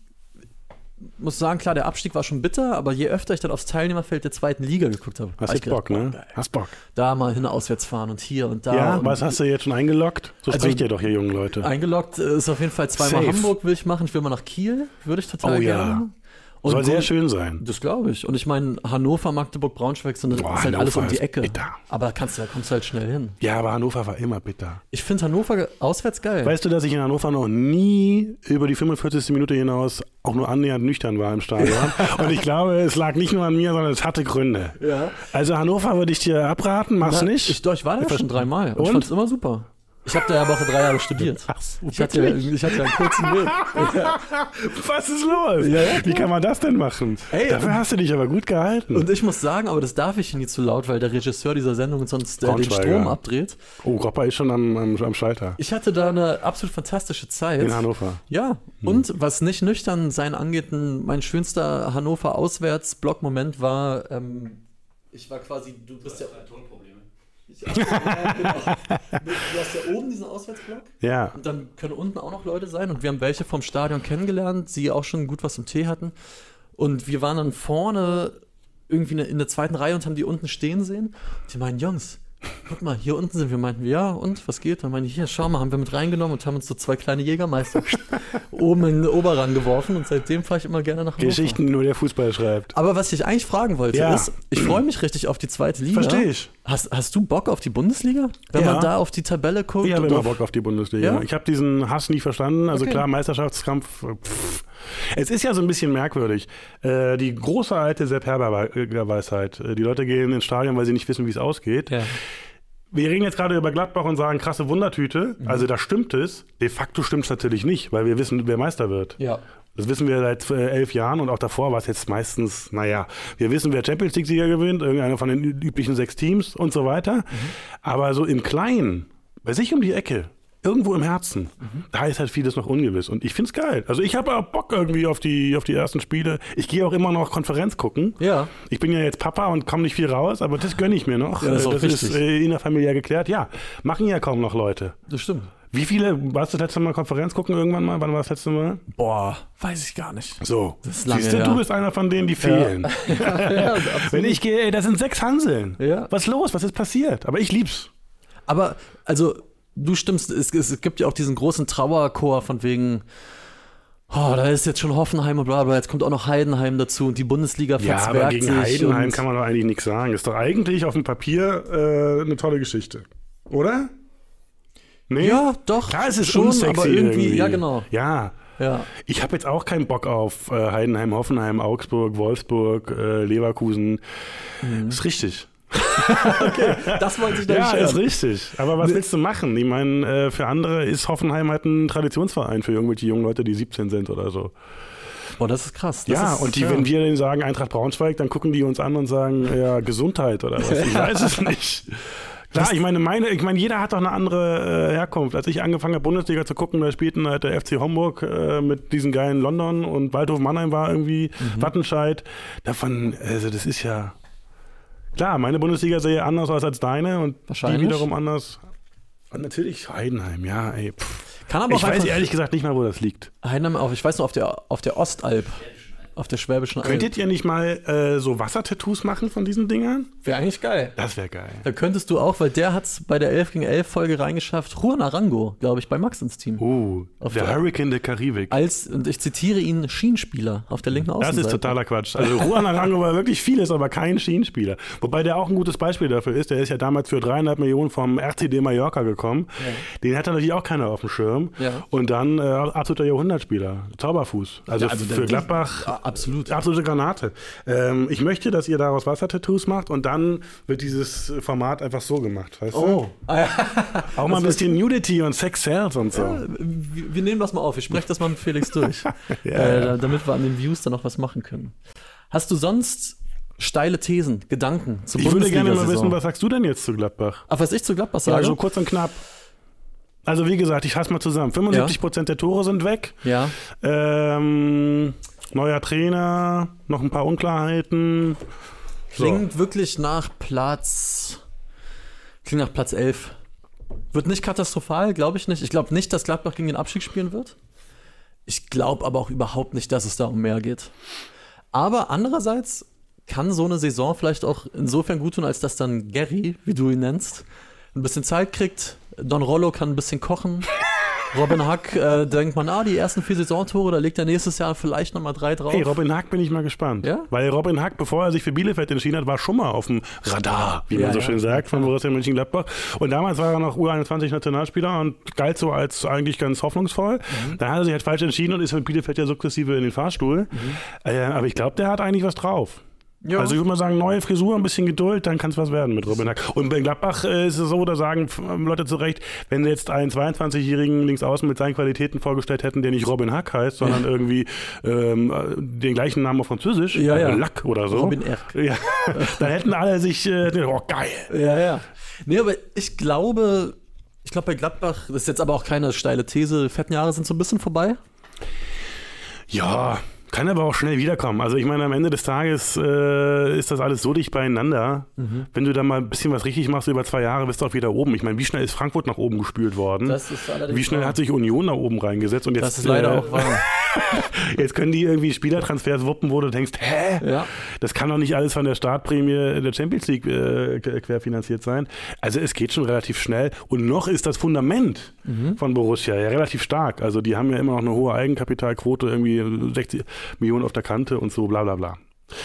muss sagen, klar, der Abstieg war schon bitter, aber je öfter ich dann aufs Teilnehmerfeld der zweiten Liga geguckt habe, Hast hab ich jetzt Bock, gedacht, ne? geil. Hast Bock. Da mal hin auswärts fahren und hier und da. Ja, und was hast du jetzt schon eingeloggt? So Also- spricht ihr doch hier, jungen Leute. Eingeloggt ist auf jeden Fall zweimal Safe. Hamburg will ich machen. Ich will mal nach Kiel, würde ich total Oh ja. Und Soll sehr schön sein. Das glaube ich. Und ich meine, Hannover, Magdeburg, Braunschweig sind Boah, ist halt alles um Hannover die Ecke. bitter. Aber da kannst du, da kommst du halt schnell hin. Ja, aber Hannover war immer bitter. Ich finde Hannover auswärts geil. Weißt du, dass ich in Hannover noch nie über die 45. Minute hinaus auch nur annähernd nüchtern war im Stadion? Und ich glaube, es lag nicht nur an mir, sondern es hatte Gründe. ja. Also Hannover würde ich dir abraten, mach's Na, nicht. Ich, doch, ich war da Ich schon dreimal und, ich Und? fand's immer super. Ich habe da ja Woche drei Jahre studiert. Ach so, Ich hatte, ja, ich hatte einen kurzen Weg. Was ist los? Ja, ja, Wie kann man das denn machen? Ey, Dafür hast du dich aber gut gehalten. Und ich muss sagen, aber das darf ich nie zu laut, weil der Regisseur dieser Sendung sonst äh, den. Strom abdreht. oh, Groppa ist schon am, am, am Schalter. Ich hatte da eine absolut fantastische Zeit. In Hannover. Ja, und was nicht nüchtern sein angeht, ein- mein schönster Hannover Auswärts-Block-Moment war, ähm, ich war quasi, du bist ja. Ich, ja, genau. Du hast ja oben diesen Auswärtsblock Ja. und dann können unten auch noch Leute sein und wir haben welche vom Stadion kennengelernt, die auch schon gut was im Tee hatten. Und wir waren dann vorne irgendwie in der- in der zweiten Reihe und haben die unten stehen sehen. Die meinen, Jungs, guck mal, hier unten sind wir. Meinten wir, ja, und was geht? Dann meinen die, hier, schau mal, haben wir mit reingenommen und haben uns so zwei kleine Jägermeister oben in den Oberrang geworfen und seitdem fahre ich immer gerne nach Hannover. Geschichten, nur der Fußball schreibt. Aber was ich eigentlich fragen wollte, Ja. ist, ich freue mich richtig auf die zweite Liga. Verstehe ich. Hast, hast du Bock auf die Bundesliga? Wenn Ja. man da auf die Tabelle guckt? Ich habe immer Bock auf die Bundesliga. Ja? Ich habe diesen Hass nie verstanden. Also Okay. klar, Meisterschaftskampf. Pff. Es ist ja so ein bisschen merkwürdig. Äh, die große alte Sepp Herber-Weisheit. Äh, Die Leute gehen ins Stadion, weil sie nicht wissen, wie es ausgeht. Ja. Wir reden jetzt gerade über Gladbach und sagen krasse Wundertüte. Mhm. Also da stimmt es. De facto stimmt es natürlich nicht, weil wir wissen, wer Meister wird. ja. Das wissen wir seit äh, elf Jahren und auch davor war es jetzt meistens, naja, wir wissen, wer Champions League-Sieger gewinnt, irgendeiner von den üblichen sechs Teams und so weiter. Aber so im Kleinen, bei sich um die Ecke, irgendwo im Herzen, da ist halt vieles noch ungewiss. Und ich find's geil. Also ich habe auch Bock irgendwie auf die, auf die ersten Spiele. Ich gehe auch immer noch Konferenz gucken. Ja. Ich bin ja jetzt Papa und komme nicht viel raus, aber das gönne ich mir noch. Ja, das ist das wichtig. ist äh, innerfamiliär geklärt. Ja, machen ja kaum noch Leute. Das stimmt. Wie viele, warst du das letzte Mal Konferenz gucken irgendwann mal? Wann war das letzte Mal? Boah, weiß ich gar nicht. So, Das ist lange siehst du, her. du bist einer von denen, die fehlen. ja, absolut. Wenn ich gehe, ey, da sind sechs Hanseln. Ja. Was ist los? Was ist passiert? Aber ich lieb's. Aber, also, du stimmst, es, es gibt ja auch diesen großen Trauerchor von wegen, oh, da ist jetzt schon Hoffenheim und bla bla, jetzt kommt auch noch Heidenheim dazu und die Bundesliga Ja, verzwergt aber gegen sich. Heidenheim kann man doch eigentlich nichts sagen. Ist doch eigentlich auf dem Papier äh, eine tolle Geschichte. Oder? Nee? Ja, doch. Klar, es ist schon, aber irgendwie, irgendwie. ja, genau. Ja. Ja. Ich habe jetzt auch keinen Bock auf äh, Heidenheim, Hoffenheim, Augsburg, Wolfsburg, äh, Leverkusen. Mhm. Ist richtig. Das wollte ich da Ja, nicht ist richtig. Aber was willst du machen? Ich meine, äh, für andere ist Hoffenheim halt ein Traditionsverein für irgendwelche jungen Leute, die 17 sind oder so. Boah, das ist krass. Das ja, ist, und die, ja. wenn wir denen sagen Eintracht Braunschweig, dann gucken die uns an und sagen, ja, Gesundheit oder was. Ich weiß es nicht. Klar, ich meine, meine, ich meine, jeder hat doch eine andere äh, Herkunft. Als ich angefangen habe, Bundesliga zu gucken, da spielten halt der FC Homburg äh, mit diesen geilen London und Waldhof Mannheim war irgendwie Mhm. Wattenscheid. Davon, also das ist ja klar, meine Bundesliga sehe anders aus als deine und die wiederum anders. Und natürlich Heidenheim, ja, ey. Pff. Kann aber Ich weiß ehrlich gesagt nicht mal, wo das liegt. Heidenheim auf, ich weiß noch, auf der, auf der Ostalb. Auf der Schwäbischen Alb. Könntet ihr nicht mal äh, so Wassertattoos machen von diesen Dingern? Wäre eigentlich geil. Das wäre geil. Da könntest du auch, weil der hat es bei der 11 gegen 11 Folge reingeschafft, Juan Arango, glaube ich, bei Max ins Team. Oh, Auf der der- Hurricane der Karibik. Als, und ich zitiere ihn, Schienenspieler auf der linken Das Außenseite. ist totaler Quatsch. Also Juan Arango war wirklich vieles, aber kein Schienenspieler. Wobei der auch ein gutes Beispiel dafür ist. Der ist ja damals für dreieinhalb Millionen vom RCD Mallorca gekommen. Den hat natürlich auch keiner auf dem Schirm. Ja. Und dann äh, absoluter Jahrhundertspieler. Zauberfuß. Also, Ja, also für Gladbach Ah, absolut. absolute Granate. Ähm, ich möchte, dass ihr daraus Wassertattoos macht und dann wird dieses Format einfach so gemacht. Weißt du? Oh. Ah, ja. Auch mal ein bisschen Nudity und Sex Sales und so. wir, wir nehmen das mal auf. Ich spreche das mal mit Felix durch. Ja, äh, ja. da- Damit wir an den Views dann noch was machen können. Hast du sonst steile Thesen, Gedanken zur Ich würde gerne mal wissen, was sagst du denn jetzt zu Gladbach? Ach, was ich zu Gladbach Ja, sage? so kurz und knapp. Also wie gesagt, ich fasse mal zusammen. 75% der Tore sind weg. ja. Ähm, neuer Trainer, noch ein paar Unklarheiten. Klingt wirklich nach Platz. Klingt nach Platz 11. Wird nicht katastrophal, glaube ich nicht. Ich glaube nicht, dass Gladbach gegen den Abstieg spielen wird. Ich glaube aber auch überhaupt nicht, dass es da um mehr geht. Aber andererseits kann so eine Saison vielleicht auch insofern gut tun, als dass dann Gary, wie du ihn nennst, ein bisschen Zeit kriegt. Don Rollo kann ein bisschen kochen. Robin Hack äh, denkt man, ah, die ersten vier Saisontore, da legt er nächstes Jahr vielleicht nochmal drei drauf. Hey, Robin Hack bin ich mal gespannt. Ja? Weil Robin Hack, bevor er sich für Bielefeld entschieden hat, war schon mal auf dem Radar, wie man Ja, so ja. schön sagt, von Borussia Mönchengladbach. Und damals war er noch U21-Nationalspieler und galt so als eigentlich ganz hoffnungsvoll. Mhm. Dann hat er sich halt falsch entschieden und ist mit Bielefeld ja sukzessive in den Fahrstuhl. Mhm. Äh, aber ich glaube, der hat eigentlich was drauf. Ja. Also ich würde mal sagen, neue Frisur, ein bisschen Geduld, dann kann es was werden mit Robin Hack. Und bei Gladbach äh, ist es so, da sagen f- Leute zu Recht, wenn sie jetzt einen 22-jährigen Linksaußen mit seinen Qualitäten vorgestellt hätten, der nicht Robin Hack heißt, sondern irgendwie ähm, äh, den gleichen Namen auf Französisch, Ja, ja. äh, Lack oder so. Robin Erck. Ja, dann hätten alle sich, äh, oh geil. Ja, ja. Nee, aber ich glaube, ich glaube bei Gladbach, das ist jetzt aber auch keine steile These, fetten Jahre sind so ein bisschen vorbei. Ja, kann aber auch schnell wiederkommen. Also ich meine, am Ende des Tages äh, ist das alles so dicht beieinander. Mhm. Wenn du da mal ein bisschen was richtig machst über zwei Jahre, bist du auch wieder oben. Ich meine, wie schnell ist Frankfurt nach oben gespült worden? Wie schnell wahr. hat sich Union nach oben reingesetzt? Und jetzt, Das ist leider äh, auch wahr. Jetzt können die irgendwie Spielertransfers wuppen, wo du denkst, hä? Ja. Das kann doch nicht alles von der Startprämie der Champions League äh, querfinanziert sein. Also es geht schon relativ schnell. Und noch ist das Fundament Mhm. von Borussia ja relativ stark. Also die haben ja immer noch eine hohe Eigenkapitalquote, irgendwie 60 Millionen auf der Kante und so, bla bla bla.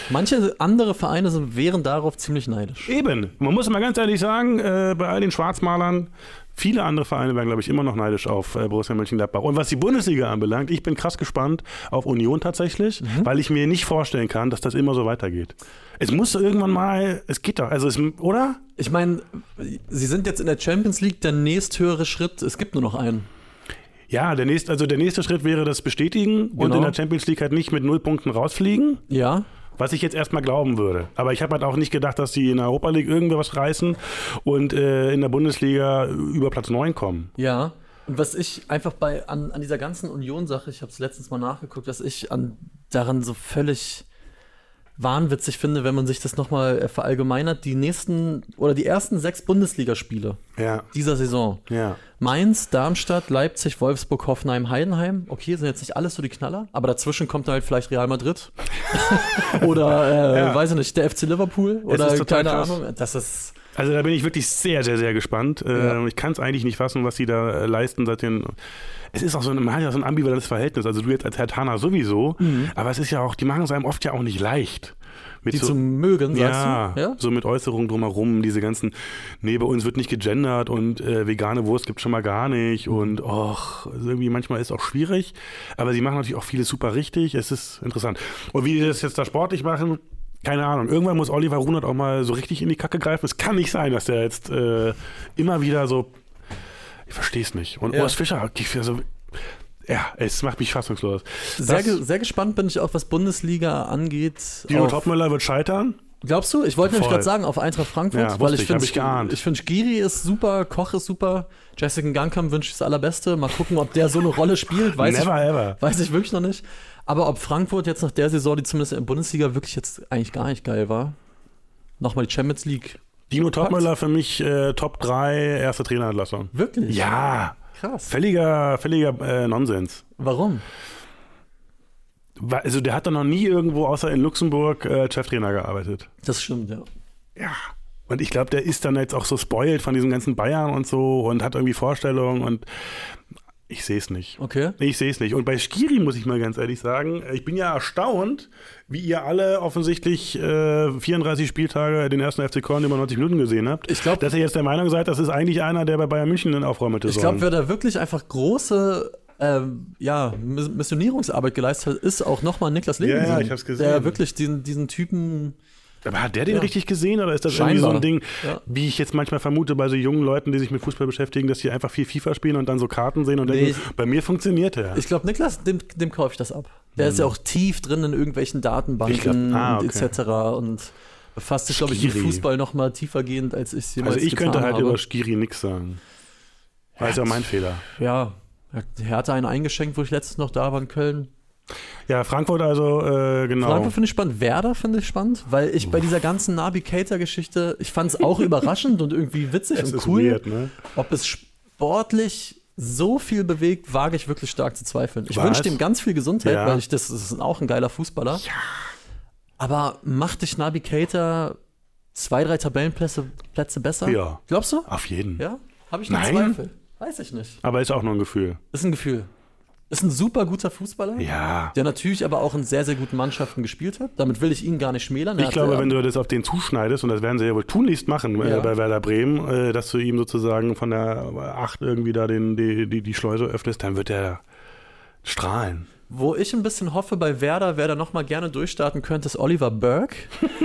Manche andere Vereine sind, wären darauf ziemlich neidisch. Eben, man muss mal ganz ehrlich sagen, äh, bei all den Schwarzmalern, viele andere Vereine wären, glaube ich, immer noch neidisch auf äh, Borussia Mönchengladbach. Und was die Bundesliga anbelangt, ich bin krass gespannt auf Union tatsächlich, weil ich mir nicht vorstellen kann, dass das immer so weitergeht. Es muss irgendwann mal, es geht doch, also es, oder? Ich meine, sie sind jetzt in der Champions League der nächsthöhere Schritt. Es gibt nur noch einen. Ja, der nächste, also der nächste Schritt wäre das Bestätigen und Genau. in der Champions League halt nicht mit null Punkten rausfliegen. Ja. Was ich jetzt erstmal glauben würde. Aber ich habe halt auch nicht gedacht, dass die in der Europa League irgendwie was reißen und äh, in der Bundesliga über Platz 9 kommen. Ja. Und was ich einfach bei an, an dieser ganzen Union-Sache, ich habe es letztens mal nachgeguckt, was ich an daran so völlig wahnwitzig finde, wenn man sich das nochmal äh, verallgemeinert, die nächsten oder die ersten sechs Bundesligaspiele Ja, dieser Saison. ja. Mainz, Darmstadt, Leipzig, Wolfsburg, Hoffenheim, Heidenheim. Okay, sind jetzt nicht alles so die Knaller, aber dazwischen kommt halt vielleicht Real Madrid. oder, äh, Ja. weiß ich nicht, der FC Liverpool. Oder ist total keine krass. Ahnung. Das ist. Also da bin ich wirklich sehr, sehr, sehr gespannt. Ja. Ich kann es eigentlich nicht fassen, was sie da äh, leisten seit den. Es ist auch so ein, man hat ja so ein ambivalentes Verhältnis. Also du jetzt als Herr Tana sowieso, aber es ist ja auch, die machen es einem oft ja auch nicht leicht. Mit Die so, zu mögen, sagst ja, du? Ja. so mit Äußerungen drumherum, diese ganzen, nee, bei uns wird nicht gegendert und äh, vegane Wurst gibt schon mal gar nicht und och, also irgendwie manchmal ist es auch schwierig, aber sie machen natürlich auch vieles super richtig, es ist interessant. Und wie die das jetzt da sportlich machen, keine Ahnung. Irgendwann muss Oliver Runert auch mal so richtig in die Kacke greifen. Es kann nicht sein, dass der jetzt äh, immer wieder so, ich verstehe es nicht. Und Ja. Urs Fischer, also, ja, es macht mich fassungslos. Sehr, ge sehr gespannt bin ich auch, was Bundesliga angeht. Dino Topmöller wird scheitern. Glaubst du? Ich wollte nämlich gerade sagen, auf Eintracht Frankfurt, Ja, weil ich ich, finde, ich geahnt. ich finde, Giri ist super, Koch ist super, Jessica Gangkamp wünsche ich das Allerbeste. Mal gucken, ob der so eine Rolle spielt. Weiß Never ich, ever. Weiß ich wirklich noch nicht. Aber ob Frankfurt jetzt nach der Saison, die zumindest in der Bundesliga wirklich jetzt eigentlich gar nicht geil war, nochmal die Champions League. Dino Topmöller für mich äh, Top 3 erste Trainerentlassung. Wirklich? Ja, Krass. völliger, völliger äh, Nonsens. Warum? Wa- Also der hat doch noch nie irgendwo außer in Luxemburg äh, Cheftrainer gearbeitet. Das stimmt, ja. Ja. Und ich glaube, der ist dann jetzt auch so spoiled von diesem ganzen Bayern und so und hat irgendwie Vorstellungen und ich sehe es nicht. Okay. Ich sehe es nicht. Und bei Skiri muss ich mal ganz ehrlich sagen, ich bin ja erstaunt, wie ihr alle offensichtlich äh, 34 Spieltage den ersten FC Köln über 90 Minuten gesehen habt. Ich glaub- dass ihr jetzt der Meinung seid, das ist eigentlich einer, der bei Bayern München den Aufräumen hätte Ich glaube, wer da wirklich einfach große ähm, ja, Miss- Missionierungsarbeit geleistet hat, ist auch nochmal Niklas Legensen. Ja, ja, ich hab's gesehen. Der wirklich diesen, diesen Typen Aber hat der den Ja. richtig gesehen oder ist das irgendwie so Scheinbar. ein Ding, Ja. wie ich jetzt manchmal vermute bei so jungen Leuten, die sich mit Fußball beschäftigen, dass die einfach viel FIFA spielen und dann so Karten sehen und Nee, denken, bei mir funktioniert der. Ich glaube, Niklas, dem, dem kaufe ich das ab. Der ist ja auch tief drin in irgendwelchen Datenbanken Ich glaub- ah, okay. etc. und befasst sich, glaube ich, mit. Fußball noch mal tiefergehend, als ich es jemals also ich könnte halt habe. über Skiri nichts sagen. War ist ja mein Fehler. Ja, er hatte einen eingeschenkt, wo ich letztens noch da war in Köln. Ja, Frankfurt also, äh, genau. Frankfurt finde ich spannend, Werder finde ich spannend, weil ich bei dieser ganzen Nabi Keita-Geschichte, ich fand es auch überraschend und irgendwie witzig es und ist cool. weird, ne? Ob es sportlich so viel bewegt, wage ich wirklich stark zu zweifeln. Ich wünsche ihm ganz viel Gesundheit, Ja. weil ich das, das ist auch ein geiler Fußballer. Aber macht dich Nabi Keita zwei, drei Tabellenplätze Plätze besser? Ja. Glaubst du? Auf jeden. Ja? Habe ich noch Nein. Zweifel. Weiß ich nicht. Aber ist auch nur ein Gefühl. Ist ein Gefühl. Ist ein super guter Fußballer, Ja. der natürlich aber auch in sehr, sehr guten Mannschaften gespielt hat. Damit will ich ihn gar nicht schmälern. Er Ich glaube, äh, wenn du das auf den zuschneidest, und das werden sie ja wohl tunlichst machen Ja. äh, bei Werder Bremen, äh, dass du ihm sozusagen von der 8 irgendwie da den, die, die, die Schleuse öffnest, dann wird er strahlen. Wo ich ein bisschen hoffe bei Werder, wer da nochmal gerne durchstarten könnte, ist Oliver Burke.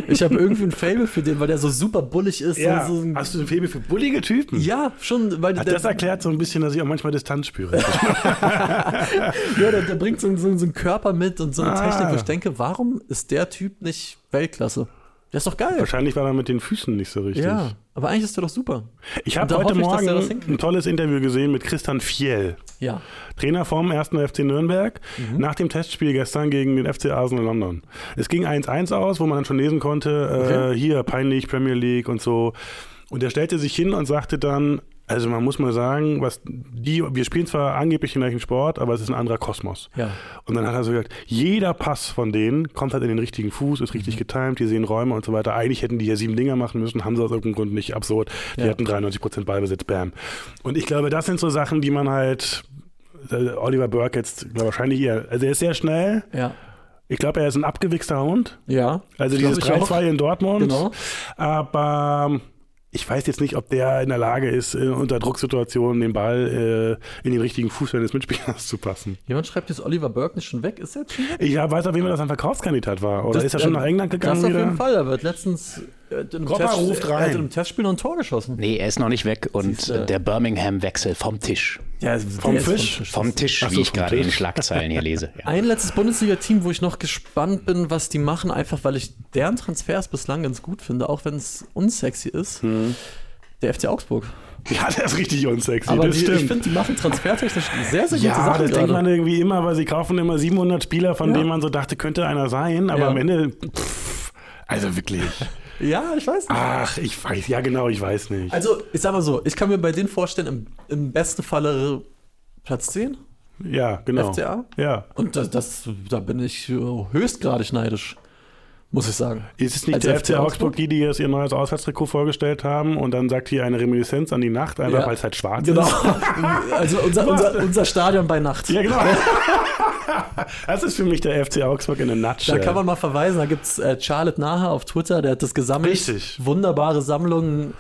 Ich habe irgendwie ein Fable für den, weil der so super bullig ist. Ja, so hast du ein Faible für bullige Typen? ja schon, weil Hat der, das erklärt so ein bisschen, dass ich auch manchmal Distanz spüre. ja, der, der bringt so, so, so einen Körper mit und so eine Ah. Technik, wo ich denke, warum ist der Typ nicht Weltklasse? Der ist doch geil. Wahrscheinlich war er mit den Füßen nicht so richtig. Ja, aber eigentlich ist der doch super. Ich habe heute ich, Morgen das ein tolles Interview gesehen mit Christian Fiel, Ja. Trainer vom 1. FC Nürnberg, Mhm. nach dem Testspiel gestern gegen den FC Arsenal London. Es ging 1-1 aus, wo man dann schon lesen konnte, äh, Okay. hier peinlich Premier League und so. Und er stellte sich hin und sagte dann, also man muss mal sagen, was die, wir spielen zwar angeblich den gleichen Sport, aber es ist ein anderer Kosmos. Ja. Und dann hat er so gesagt, jeder Pass von denen kommt halt in den richtigen Fuß, ist Mhm. richtig getimed, die sehen Räume und so weiter. Eigentlich hätten die ja sieben Dinger machen müssen, haben sie aus irgendeinem Grund nicht absurd. Die Ja. hatten 93% Ballbesitz, bam. Und ich glaube, das sind so Sachen, die man halt, äh, Oliver Burke jetzt wahrscheinlich eher, also er ist sehr schnell. Ja. Ich glaube, er ist ein abgewichster Hund. Ja. Also dieses ich auch. 3-2 in Dortmund. Genau. Aber ich weiß jetzt nicht, ob der in der Lage ist, äh, unter Drucksituationen den Ball äh, in den richtigen Fuß seines Mitspielers zu passen. Jemand schreibt jetzt Oliver Burke nicht schon weg. Ist er jetzt schon weg? Ich weiß auf jeden Fall, dass er ein Verkaufskandidat war. Oder ist er schon äh, nach England gegangen Das auf wieder? jeden Fall. Er wird letztens Gropper ruft er hat rein. in einem Testspiel noch ein Tor geschossen. Nee, er ist noch nicht weg und Siehste. äh, der Birmingham-Wechsel vom Tisch. Ja, Vom Fisch? Vom Tisch, Ach wie so, ich vom gerade in den Tisch. Schlagzeilen hier lese. Ja. Ein letztes Bundesliga-Team, wo ich noch gespannt bin, was die machen, einfach weil ich deren Transfers bislang ganz gut finde, auch wenn es unsexy ist. Hm. Der FC Augsburg. Ja, der ist richtig unsexy. Aber das die, ich finde, die machen transfertechnisch sehr, sehr gute ja, Sachen das denkt man irgendwie immer, weil sie kaufen immer 700 Spieler, von Ja. denen man so dachte, könnte einer sein, aber Ja. am Ende, pff, also wirklich. Ja, ich weiß nicht. Ach, ich weiß, ja genau, ich weiß nicht. Also, ich sag mal so, ich kann mir bei denen vorstellen, im, im besten Falle Platz 10 ja, genau. FCA. Ja. Und das, das, da bin ich äh, höchstgradig neidisch, muss ich sagen. Ist es nicht der FC FC Augsburg, die, die jetzt ihr neues Auswärtstrikot vorgestellt haben und dann sagt hier eine Reminiszenz an die Nacht, einfach Ja. weil es halt schwarz Genau. ist? Also unser, unser, unser Stadion bei Nacht. Ja, genau. das ist für mich der FC Augsburg in a nutshell. Da kann man mal verweisen, da gibt es äh, Charlotte Nahe auf Twitter, der hat das gesammelt. Richtig. Wunderbare Sammlungen.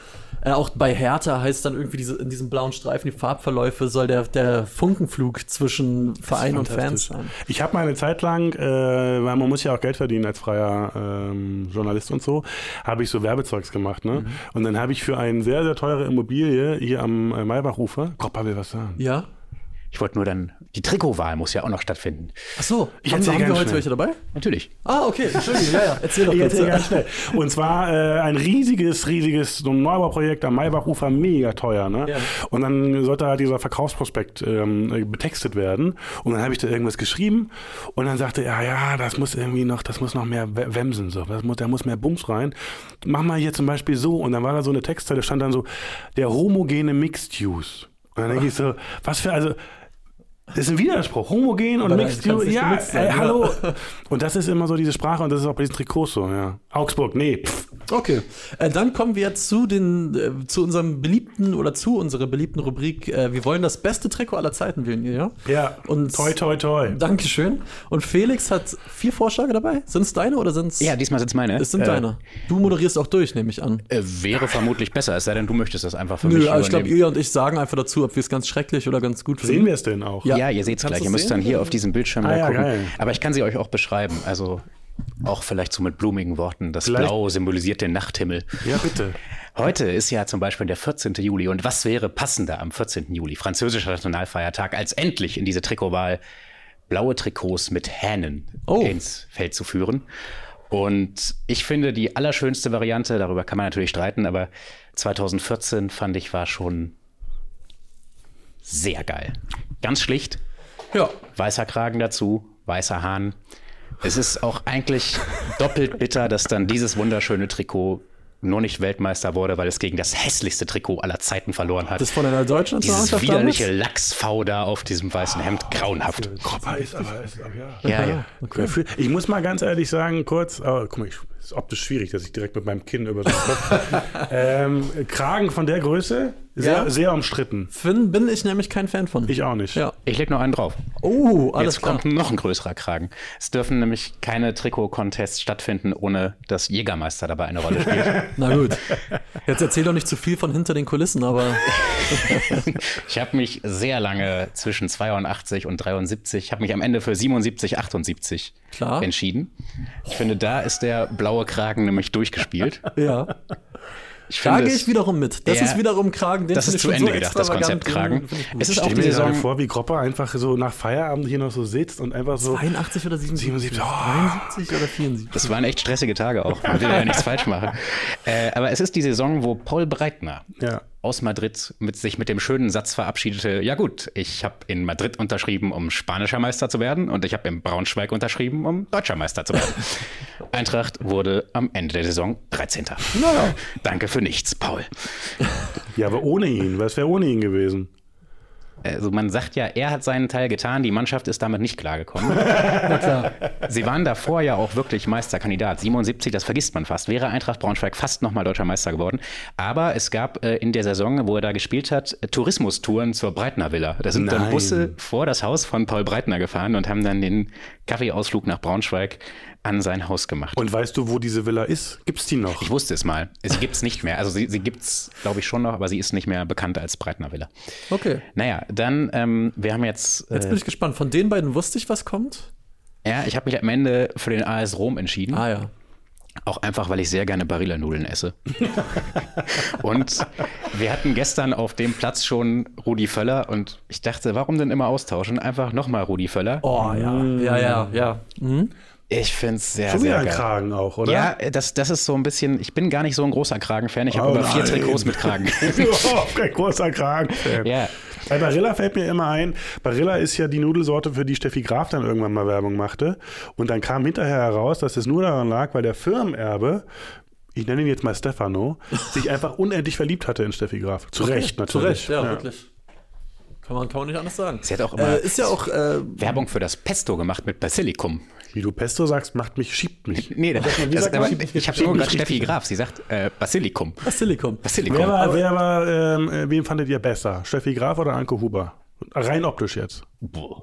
Äh, auch bei Hertha heißt dann irgendwie diese, in diesem blauen Streifen, die Farbverläufe, soll der, der Funkenflug zwischen Verein und Fans sein. Ich habe mal eine Zeit lang, äh, weil man muss ja auch Geld verdienen als freier ähm, Journalist und so, habe ich so Werbezeugs gemacht. Ne? Mhm. Und dann habe ich für eine sehr, sehr teure Immobilie hier am äh, Maybachufer, Koppa will was sagen. Ja. Ich wollte nur dann, die Trikotwahl muss ja auch noch stattfinden. Ach so, Ich haben, haben wir ganz heute schnell. welche dabei? Natürlich. Ah, okay, Entschuldigung, ja, ja, erzähl doch Ich erzähl ganz schnell. Und zwar äh, ein riesiges, riesiges so ein Neubauprojekt am Maybachufer, mega teuer. Ne? Ja. Und dann sollte halt dieser Verkaufsprospekt ähm, äh, betextet werden. Und dann habe ich da irgendwas geschrieben und dann sagte er, ja, das muss irgendwie noch, das muss noch mehr we- wemsen, so. Das muss, da muss mehr Bums rein. Mach mal hier zum Beispiel so. Und dann war da so eine Textzeile, stand dann so, der homogene Mixed Use. Und dann denke ich so, was für, also, das ist ein Widerspruch. Homogen und Aber Mixed nicht Ja, sein, ey, ja. hallo. Und das ist immer so diese Sprache und das ist auch bei diesen Trikots so, ja. Augsburg, nee. Pff. Okay, äh, dann kommen wir zu den äh, zu unserem beliebten oder zu unserer beliebten Rubrik. Äh, wir wollen das beste Trikot aller Zeiten wählen, ja? Ja, Und toi, toi, toi. Dankeschön. Und Felix hat vier Vorschläge dabei. Sind es deine oder sind es? Ja, diesmal sind es meine. es sind Äh, deine. Du moderierst auch durch, nehme ich an. Äh, wäre vermutlich besser, es sei denn, du möchtest das einfach für Nö, mich also ich glaube. Ilja und ich sagen einfach dazu, ob wir es ganz schrecklich oder ganz gut Sehen finden. wir es denn auch? Ja. Ja, ihr seht es gleich. Ihr müsst sehen? dann hier auf diesem Bildschirm Ah, da ja, gucken. geil. Aber ich kann sie euch auch beschreiben. Also auch vielleicht so mit blumigen Worten. Das Vielleicht- Blau symbolisiert den Nachthimmel. Ja, bitte. Heute ist ja zum Beispiel der 14. Juli. Und was wäre passender am 14. Juli, französischer Nationalfeiertag, als endlich in diese Trikotwahl blaue Trikots mit Hähnen Oh. ins Feld zu führen? Und ich finde die allerschönste Variante, darüber kann man natürlich streiten, aber 2014 fand ich war schon sehr geil. Ganz schlicht, Ja. weißer Kragen dazu, weißer Hahn. Es ist auch eigentlich doppelt bitter, dass dann dieses wunderschöne Trikot nur nicht Weltmeister wurde, weil es gegen das hässlichste Trikot aller Zeiten verloren hat. Das von einer deutschen Dieses widerliche? Lachsfau da auf diesem weißen Hemd, grauenhaft. Koppa ist aber, ist aber ja. Ja, ja. Okay. Ich muss mal ganz ehrlich sagen, kurz, oh, guck mal, ich, ist optisch schwierig, dass ich direkt mit meinem Kinn über so einen Kopf. ähm, Kragen von der Größe Sehr, Ja. sehr umstritten. Finn bin ich nämlich kein Fan von. Ich auch nicht. Ja. Ich leg noch einen drauf. Oh, alles Jetzt klar. kommt noch ein größerer Kragen. Es dürfen nämlich keine Trikot-Contests stattfinden, ohne dass Jägermeister dabei eine Rolle spielt. Na gut. Jetzt erzähl doch nicht zu viel von hinter den Kulissen, aber Ich habe mich sehr lange zwischen 82 und 73, habe mich am Ende für 77, 78 Klar. entschieden. Ich finde, da ist der blaue Kragen nämlich durchgespielt. ja. Ich Da gehe ich wiederum mit. Das Ja, ist wiederum Kragen, den das ist ich zu Ende so gedacht, das. Konzept Kragen. Es ist Ich auch stelle die mir Saison, vor, wie Gropper einfach so nach Feierabend hier noch so sitzt und einfach so. 82 oder 77? 77, oh. 73 oder 74? Das waren echt stressige Tage auch. Man will ja nichts falsch machen. Äh, aber es ist die Saison, wo Paul Breitner Ja. Aus Madrid mit sich mit dem schönen Satz verabschiedete: Ja, gut, ich habe in Madrid unterschrieben, um spanischer Meister zu werden, und ich habe in Braunschweig unterschrieben, um deutscher Meister zu werden. Eintracht wurde am Ende der Saison 13. Naja. Danke für nichts, Paul. Ja, aber ohne ihn. Was wäre ohne ihn gewesen? Also man sagt ja, er hat seinen Teil getan, die Mannschaft ist damit nicht klargekommen. Klar. Sie waren davor ja auch wirklich Meisterkandidat. 77, das vergisst man fast. Wäre Eintracht Braunschweig fast nochmal deutscher Meister geworden. Aber es gab äh, in der Saison, wo er da gespielt hat, äh, Tourismustouren zur Breitner Villa. Da sind dann Nein. Busse vor das Haus von Paul Breitner gefahren und haben dann den Kaffeeausflug nach Braunschweig an sein Haus gemacht. Und weißt du, wo diese Villa ist? Gibt's die noch? ich wusste es mal. Sie gibt es nicht mehr. Also sie, sie gibt es, glaube ich, schon noch, aber sie ist nicht mehr bekannt als Breitner Villa. Okay. Naja, dann, ähm, wir haben jetzt. Äh, Jetzt bin ich gespannt. Von den beiden wusste ich, was kommt. ja, ich habe mich am Ende für den AS Rom entschieden. Ah ja. Auch einfach, weil ich sehr gerne Barilla-Nudeln esse. und wir hatten gestern auf dem Platz schon Rudi Völler und ich dachte, warum denn immer austauschen? Einfach nochmal Rudi Völler. Oh ja. Ja, ja, ja. Mhm. Ich finde es sehr, Schon wieder sehr ein geil. Kragen auch, oder? Ja, das, das ist so ein bisschen, ich bin gar nicht so ein großer Kragen-Fan. Ich habe Oh über vier nein. Trikots mit Kragen. oh, kein großer Kragen. ja. Bei Barilla fällt mir immer ein, Barilla ist ja die Nudelsorte, für die Steffi Graf dann irgendwann mal Werbung machte. Und dann kam hinterher heraus, dass es nur daran lag, weil der Firmenerbe, ich nenne ihn jetzt mal Stefano, sich einfach unendlich verliebt hatte in Steffi Graf. Zu Recht, Zu natürlich. Recht, ja, wirklich. Kann man, kann man nicht anders sagen. Sie hat auch immer Äh, ist ja auch, äh, Werbung für das Pesto gemacht mit Basilikum. Wie du Pesto sagst, macht mich, schiebt mich. Nee, das, das, sagt man? aber mich ich habe nur gerade richtig. Steffi Graf. Sie sagt äh, Basilikum. Basilikum. Basilikum. Wer war, wer war ähm, äh, wen fandet ihr besser? Steffi Graf oder Anke Huber? Rein optisch jetzt. Boah.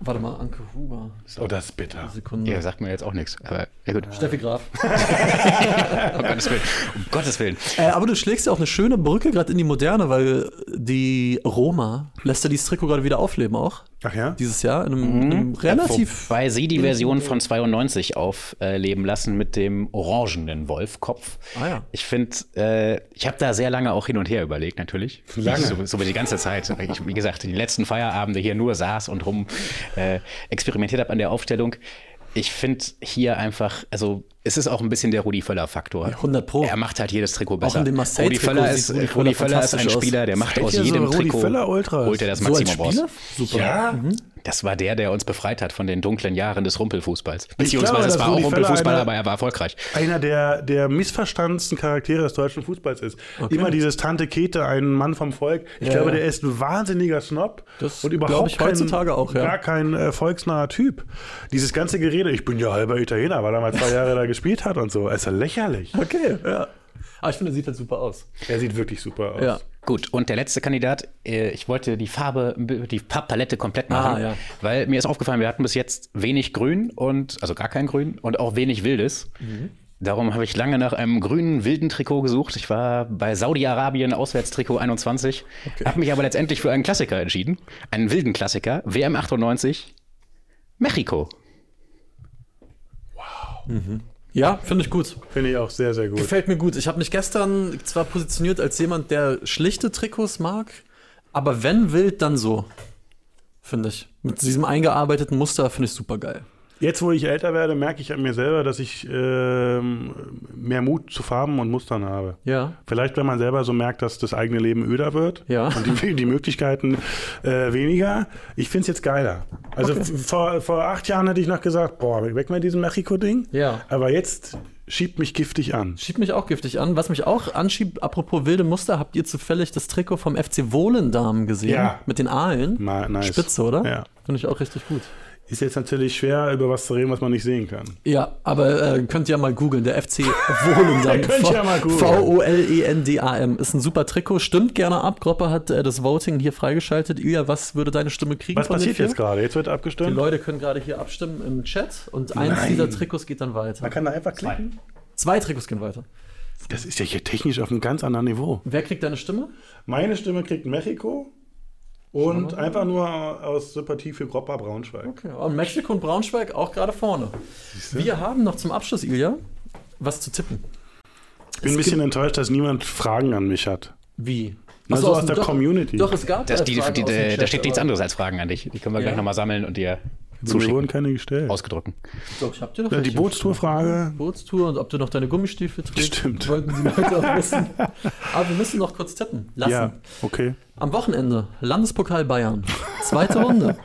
Warte mal, Anke Huber. Oh, das ist bitter. Sekunde. Ja, sagt mir jetzt auch nichts. Aber ja gut. Steffi Graf. Um Gottes Willen. Um Gottes Willen. Äh, aber du schlägst ja auch eine schöne Brücke gerade in die Moderne, weil die Roma lässt ja dieses Trikot gerade wieder aufleben auch. Ach ja? Dieses Jahr in einem, in einem relativ. Wobei sie die Version von 92 aufleben lassen mit dem orangenen Wolfkopf. Ah ja. Ich finde, äh, ich habe da sehr lange auch hin und her überlegt, natürlich. Lange? So, so wie die ganze Zeit. Ich, wie gesagt, die letzten Feierabende hier nur saß und rum äh, experimentiert habe an der Aufstellung. Ich finde hier einfach, also es ist auch ein bisschen der Rudi Völler-Faktor. 100 Pro. Er macht halt jedes Trikot besser. in dem Marseille-Trikot Rudi Völler ist, Rudi Völler Rudi Völler ist ein. Spieler, der macht aus so jedem Rudi Trikot, holt er das so Maximum raus. Spieler? Super. Ja? Das war der, der uns befreit hat von den dunklen Jahren des Rumpelfußballs. glaube, Beziehungsweise es war auch Rumpelfußball, einer- aber er war erfolgreich. einer der, der missverstandensten Charaktere des deutschen Fußballs ist. Immer dieses Tante Kete, ein Mann vom Volk. Ich Ja, glaube, ja. der ist ein wahnsinniger Snob Das und überhaupt ich heutzutage auch, ja. gar kein äh, volksnaher Typ. Dieses ganze Gerede, ich bin ja halber Italiener, weil er mal zwei Jahre da gespielt hat und so, ist ja lächerlich. Okay, ja. Aber ich finde, er sieht halt super aus. Er sieht wirklich super aus. Ja. Gut, und der letzte Kandidat, äh, ich wollte die Farbe, die Farbpalette komplett machen, Ah, ja. weil mir ist aufgefallen, wir hatten bis jetzt wenig Grün und, also gar kein Grün und auch wenig Wildes. Mhm. Darum habe ich lange nach einem grünen wilden Trikot gesucht. Ich war bei Saudi-Arabien Auswärtstrikot 21, habe mich aber letztendlich für einen Klassiker entschieden, einen wilden Klassiker, WM 98, Mexiko. Ja, finde ich gut. Finde ich auch sehr, sehr gut. Gefällt mir gut. Ich habe mich gestern zwar positioniert als jemand, der schlichte Trikots mag, aber wenn wild, dann so. Finde ich. Mit diesem eingearbeiteten Muster finde ich super geil. Jetzt, wo ich älter werde, merke ich an mir selber, dass ich ähm, mehr Mut zu Farben und Mustern habe. Ja. Vielleicht, wenn man selber so merkt, dass das eigene Leben öder wird Ja. und die, die Möglichkeiten äh, weniger. Ich finde es jetzt geiler. Also f- vor, vor acht Jahren hätte ich noch gesagt, boah, weg mit diesem Mexiko-Ding. Ja. Aber jetzt schiebt mich giftig an. Schiebt mich auch giftig an. Was mich auch anschiebt, apropos wilde Muster, habt ihr zufällig das Trikot vom FC Wohlendamen gesehen? Ja. Mit den Aalen? Ma- nice. Spitze, oder? Ja. Finde ich auch richtig gut. Ist jetzt natürlich schwer, über was zu reden, was man nicht sehen kann. Ja, aber äh, könnt ihr ja mal googeln. Der FC Volendam. Könnt ihr ja mal googeln. V-O-L-E-N-D-A-M. Ist ein super Trikot. Stimmt gerne ab. Gropper hat äh, das Voting hier freigeschaltet. Ilja, was würde deine Stimme kriegen? Was passiert jetzt gerade? Jetzt wird Die abgestimmt. Leute können gerade hier abstimmen im Chat und eins Nein. dieser Trikots geht dann weiter. Man kann da einfach klicken. Zwei Trikots gehen weiter. Das ist ja hier technisch auf einem ganz anderen Niveau. Wer kriegt deine Stimme? Meine Stimme kriegt Mexiko und einfach nur aus Sympathie für Groppa Braunschweig. Okay. Und Mexiko und Braunschweig auch gerade vorne. Wir haben noch zum Abschluss, Ilja, was zu tippen. Ich bin ein bisschen enttäuscht, dass niemand Fragen an mich hat. Wie? Na, so aus dem- der doch, Community. Doch, es gab Das, die, die, aus die, Chat, da steht nichts anderes als Fragen an dich. Die können wir Ja. gleich nochmal sammeln und dir Mir wurden zuschicken. keine gestellt. Ausgedrücken. Doch, ich hab dir doch Ja, die Bootstour-Frage. Bootstour und ob du noch deine Gummistiefel trägst. Stimmt. Wollten die Leute auch wissen. Aber wir müssen noch kurz tippen lassen. Ja, okay. Am Wochenende Landespokal Bayern. Zweite Runde.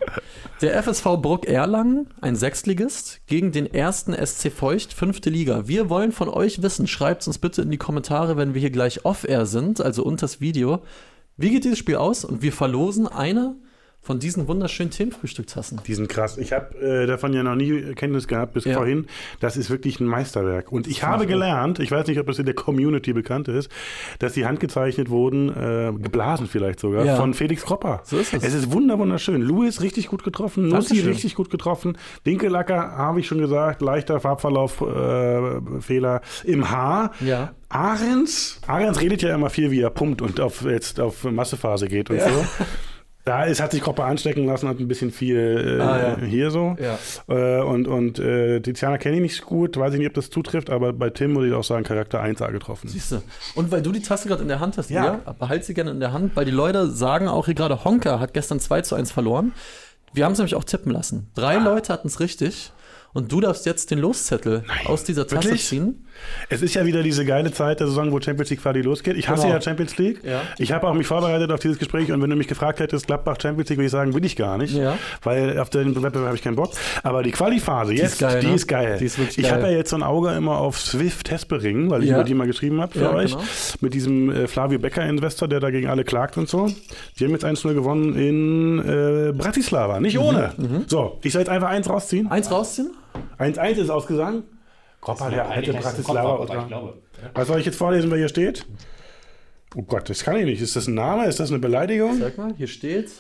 Der FSV Bruck Erlangen, ein Sechstligist, gegen den ersten SC Feucht, fünfte Liga. Wir wollen von euch wissen, schreibt uns bitte in die Kommentare, wenn wir hier gleich off-air sind, also unter das Video. Wie geht dieses Spiel aus? Und wir verlosen eine von diesen wunderschönen Themenfrühstücktassen. Die sind krass. Ich habe äh, davon ja noch nie Kenntnis gehabt bis Ja. vorhin. Das ist wirklich ein Meisterwerk. Und ich habe gelernt, ich weiß nicht, ob das in der Community bekannt ist, dass die handgezeichnet wurden, äh, geblasen vielleicht sogar, Ja. von Felix Kropper. So ist es. Es ist wunder wunderschön. Louis richtig gut getroffen, Nussi richtig gut getroffen. Winkelacker habe ich schon gesagt, leichter Farbverlauf, äh, Fehler im Haar. Ja. Ahrens, Ahrens redet ja immer viel, wie er pumpt und auf, jetzt auf Massephase geht und so. Da ist, hat sich Kropper anstecken lassen, hat ein bisschen viel äh, Ah, ja. hier so. Ja. Äh, und und äh, Tiziana kenne ich nicht so gut, weiß ich nicht, ob das zutrifft, aber bei Tim würde ich auch sagen, Charakter 1A getroffen. Siehst du. Und weil du die Tasse gerade in der Hand hast, Ja. ja. behalt sie gerne in der Hand, weil die Leute sagen auch hier gerade, Honka hat gestern 2 zu 1 verloren. Wir haben es nämlich auch tippen lassen. Drei Ah. Leute hatten es richtig. Und du darfst jetzt den Loszettel aus dieser Tasse Wirklich? ziehen. Es ist ja wieder diese geile Zeit der Saison, wo Champions League quasi losgeht. Ich hasse Genau. ja Champions League. Ja. Ich habe auch mich vorbereitet auf dieses Gespräch und wenn du mich gefragt hättest, Gladbach Champions League, würde ich sagen, will ich gar nicht. Ja. Weil auf den Wettbewerb habe ich keinen Bock. Aber die Quali-Phase jetzt, ist geil, die ne? ist geil. Die ist ich habe ja jetzt so ein Auge immer auf Swift Hespering, weil ich Ja. über die mal geschrieben habe für Ja, euch. genau. Mit diesem äh, Flavio Becker-Investor, der dagegen alle klagt und so. Die haben jetzt 1-0 gewonnen in äh, Bratislava. Nicht Mhm, ohne. So, ich soll jetzt einfach eins rausziehen. Eins rausziehen? 1-1 ist ausgesagt. Kopper, der alte Bratislava. ich glaube. Was soll ich jetzt vorlesen, wer hier steht? Oh Gott, das kann ich nicht. Ist das ein Name? Ist das eine Beleidigung? Sag mal, hier steht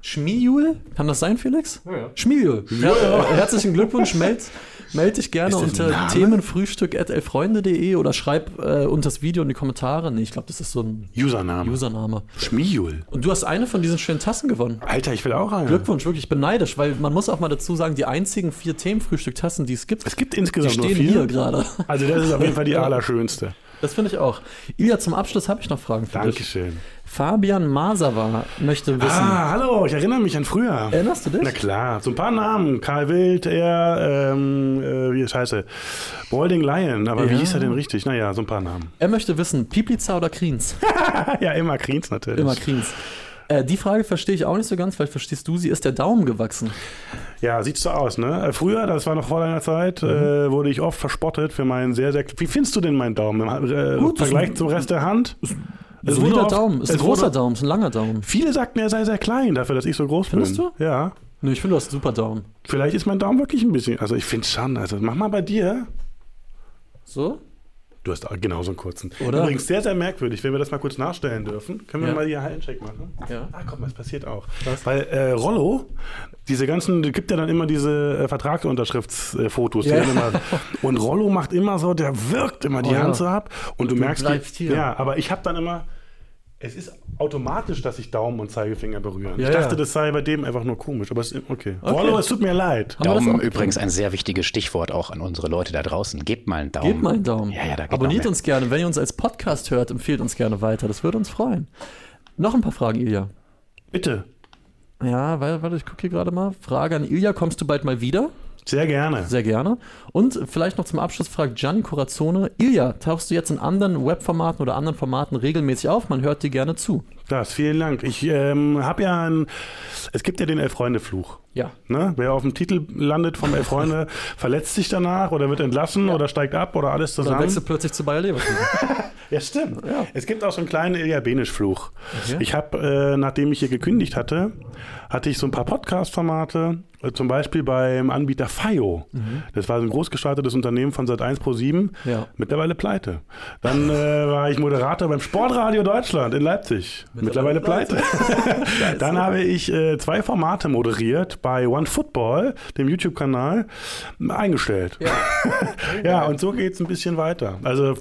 Schmiejul. Kann das sein, Felix? Ja, ja. Schmiejul. Ja, herzlichen Glückwunsch. Meld, meld dich gerne unter themenfrühstück.elfreunde.de oder schreib äh, unter das Video in die Kommentare. Nee, ich glaube, das ist so ein Username. Username. Schmiul. Und du hast eine von diesen schönen Tassen gewonnen. Alter, ich will auch eine. Glückwunsch, wirklich, ich bin neidisch, weil man muss auch mal dazu sagen, die einzigen vier Themenfrühstück-Tassen, die es gibt, Es gibt die insgesamt nur stehen vier. hier gerade. Also das ist auf jeden Fall die allerschönste. Das finde ich auch. Ilja, zum Abschluss habe ich noch Fragen für dich. Dankeschön. Fabian Masawa möchte wissen. Ah, hallo, ich erinnere mich an früher. Erinnerst du dich? Na klar, so ein paar Namen. Karl Wild, er, ähm, äh, wie scheiße, Balding Lion, aber wie Ja. hieß er denn richtig? Naja, so ein paar Namen. Er möchte wissen, Pipliza oder Kriens? ja, immer Kriens natürlich. Immer Kriens. Äh, die Frage verstehe ich auch nicht so ganz, weil verstehst du, sie ist der Daumen gewachsen. Ja, sieht so aus, ne? Äh, Früher, das war noch vor deiner Zeit, äh, wurde ich oft verspottet für meinen sehr, sehr. Wie findest du denn meinen Daumen im äh, Gut, Vergleich ist- zum Rest der Hand? Ist Es ein wurde solider oft- Daumen, ist ein es großer Daumen, ist ein langer Daumen. Viele sagten, er sei sehr klein, dafür, dass ich so groß Findest bin. du? Ja. Nee, ich finde, du hast einen super Daumen. Vielleicht ist mein Daumen wirklich ein bisschen. Also ich finde schon. Also mach mal bei dir. So? Du hast auch genauso einen kurzen. Oder? Übrigens sehr, sehr merkwürdig, wenn wir das mal kurz nachstellen dürfen. Können wir Ja. mal hier Handcheck machen? Ja. Ah, komm, das passiert auch. Was? Weil äh, Rollo, diese ganzen, gibt ja dann immer diese äh, Vertragsunterschriftsfotos. die Ja. und Rollo macht immer so, der wirkt immer die Oh. Hand so ab. Und du, merkst, bleibst die, hier. ja, aber ich habe dann immer, es ist automatisch, dass sich Daumen und Zeigefinger berühren. Ja, ich dachte, ja. das sei bei dem einfach nur komisch, aber es ist okay. Okay. Rollo, es tut mir leid. Daumen übrigens ein sehr wichtiges Stichwort auch an unsere Leute da draußen. Gebt mal einen Daumen. Gebt mal einen Daumen. Ja, ja, da geht Abonniert uns gerne. Wenn ihr uns als Podcast hört, empfehlt uns gerne weiter. Das würde uns freuen. Noch ein paar Fragen, Ilja. Bitte. Ja, weil, warte, ich gucke hier gerade mal. Frage an Ilja, kommst du bald mal wieder? Sehr gerne. Sehr gerne. Und vielleicht noch zum Abschluss fragt Gianni Corazzone, Ilja, tauchst du jetzt in anderen Webformaten oder anderen Formaten regelmäßig auf? Man hört dir gerne zu. Das, vielen Dank. Ich ähm, habe ja ein, es gibt ja den Elf-Freunde-Fluch. Ja. Ne? Wer auf dem Titel landet vom Elf-Freunde, verletzt sich danach oder wird entlassen oder steigt ab oder alles Dann zusammen. wechselt plötzlich zu Bayer Leverkusen. Ja, stimmt. Ja. Es gibt auch so einen kleinen Ilja Benisch-Fluch. Okay. Ich habe, äh, nachdem ich hier gekündigt hatte, hatte ich so ein paar Podcast-Formate, äh, zum Beispiel beim Anbieter FIO. Das war so ein großgestartetes Unternehmen von Sat1 Pro 7, Ja. mittlerweile pleite. Dann äh, war ich Moderator beim Sportradio Deutschland in Leipzig, mittlerweile, pleite. Dann habe ich äh, zwei Formate moderiert bei One Football, dem YouTube-Kanal, eingestellt. Ja. Ja, und so geht es ein bisschen weiter. Also,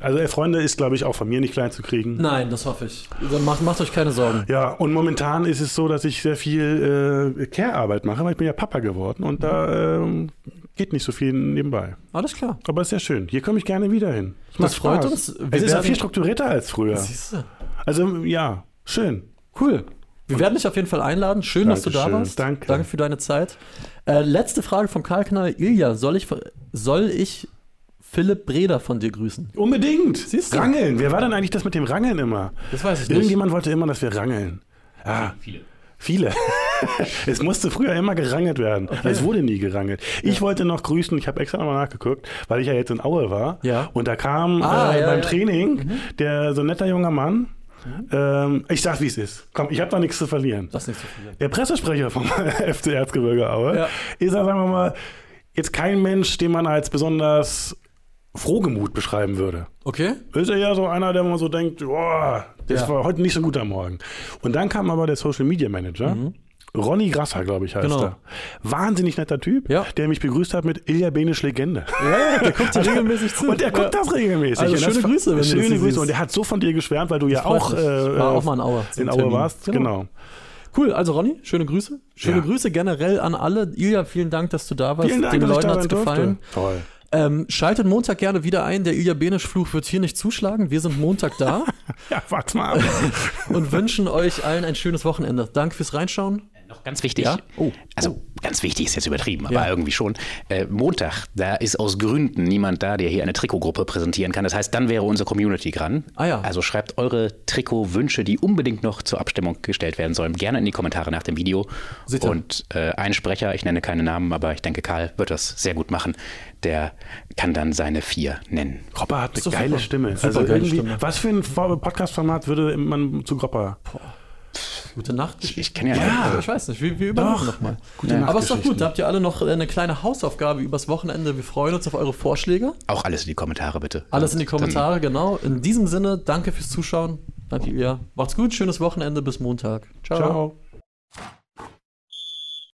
also äh, Freunde ist, glaube ich, auch von mir nicht klein zu kriegen. Nein, das hoffe ich. Dann macht, macht euch keine Sorgen. Ja, und momentan ist es so, dass ich sehr viel äh, Care-Arbeit mache, weil ich bin ja Papa geworden und da ähm, geht nicht so viel nebenbei. Alles klar. Aber ist sehr schön. Hier komme ich gerne wieder hin. Macht Das freut Spaß. uns. Wir Es ist ja viel strukturierter als früher. Siehst du? Also ja, schön. Cool. Wir werden dich auf jeden Fall einladen. Schön, dass du da Dankeschön. warst. Danke. Danke für deine Zeit. Äh, letzte Frage vom Karl-Kanal. Ilja, soll ich, soll ich Philipp Breder von dir grüßen? Unbedingt. Siehst du? Rangeln. Wer war denn eigentlich das mit dem Rangeln immer? Das weiß ich nicht. Irgendjemand wollte immer, dass wir rangeln. Ah, Viele. Viele. es musste früher immer gerangelt werden. Es wurde nie gerangelt. Ich wollte noch grüßen, ich habe extra nochmal nachgeguckt, weil ich ja jetzt in Aue war. Ja. Und da kam Ah, äh, ja, beim ja. Training der so ein netter junger Mann. Ähm, ich sag, wie es ist. Komm, ich habe da nichts zu verlieren. Das ist nicht so viel. Der Pressesprecher vom FC Erzgebirge Aue Ja. ist ja, sagen wir mal, jetzt kein Mensch, den man als besonders frohgemut beschreiben würde. Okay? Ist er ja so einer, der man so denkt, boah, das Ja. war heute nicht so gut am Morgen. Und dann kam aber der Social Media Manager, Ronny Grasser, glaube ich, heißt Mhm. Genau. er. Wahnsinnig netter Typ, Ja. der mich begrüßt hat mit Ilja Benisch Legende. Ja, der guckt dir regelmäßig zu. Und der guckt ja. das regelmäßig. Also das schöne war- Grüße, wenn Schöne das Grüße. siehst. Und der hat so von dir geschwärmt, weil du ja freut auch. Ich war äh, auch mal in Aue in Aue warst. Genau. Genau. Cool, also Ronny, schöne Grüße. Schöne Ja. Grüße generell an alle. Ilja, vielen Dank, dass du da warst. Vielen Dank, Den Leuten sein durfte. gefallen. Toll. Ähm, schaltet Montag gerne wieder ein. Der Ilja Benisch-Fluch wird hier nicht zuschlagen. Wir sind Montag da Ja, warte mal und wünschen euch allen ein schönes Wochenende. Danke fürs Reinschauen. Noch ganz wichtig. Ja? Oh. Also ganz wichtig ist jetzt übertrieben, aber Ja. irgendwie schon. Äh, Montag, da ist aus Gründen niemand da, der hier eine Trikotgruppe präsentieren kann. Das heißt, dann wäre unsere Community dran. Ah ja. Also schreibt eure Trikotwünsche, die unbedingt noch zur Abstimmung gestellt werden sollen, gerne in die Kommentare nach dem Video. Sicher. Und äh, ein Sprecher, ich nenne keine Namen, aber ich denke, Karl wird das sehr gut machen. Der kann dann seine vier nennen. Gropper hat eine geile super. Stimme. Super also geile Stimme. was für ein Podcast-Format würde man zu Gropper? Gute Nacht. Ich, ich kenne ja, Ja, ich weiß nicht, wir, wir überlegen Doch. nochmal. Gute Aber ist doch gut, da habt ihr alle noch eine kleine Hausaufgabe übers Wochenende. Wir freuen uns auf eure Vorschläge. auch alles in die Kommentare bitte. Alles in die Dann- Kommentare, genau. In diesem Sinne, danke fürs Zuschauen. Danke, ihr. Macht's gut, schönes Wochenende, bis Montag. Ciao.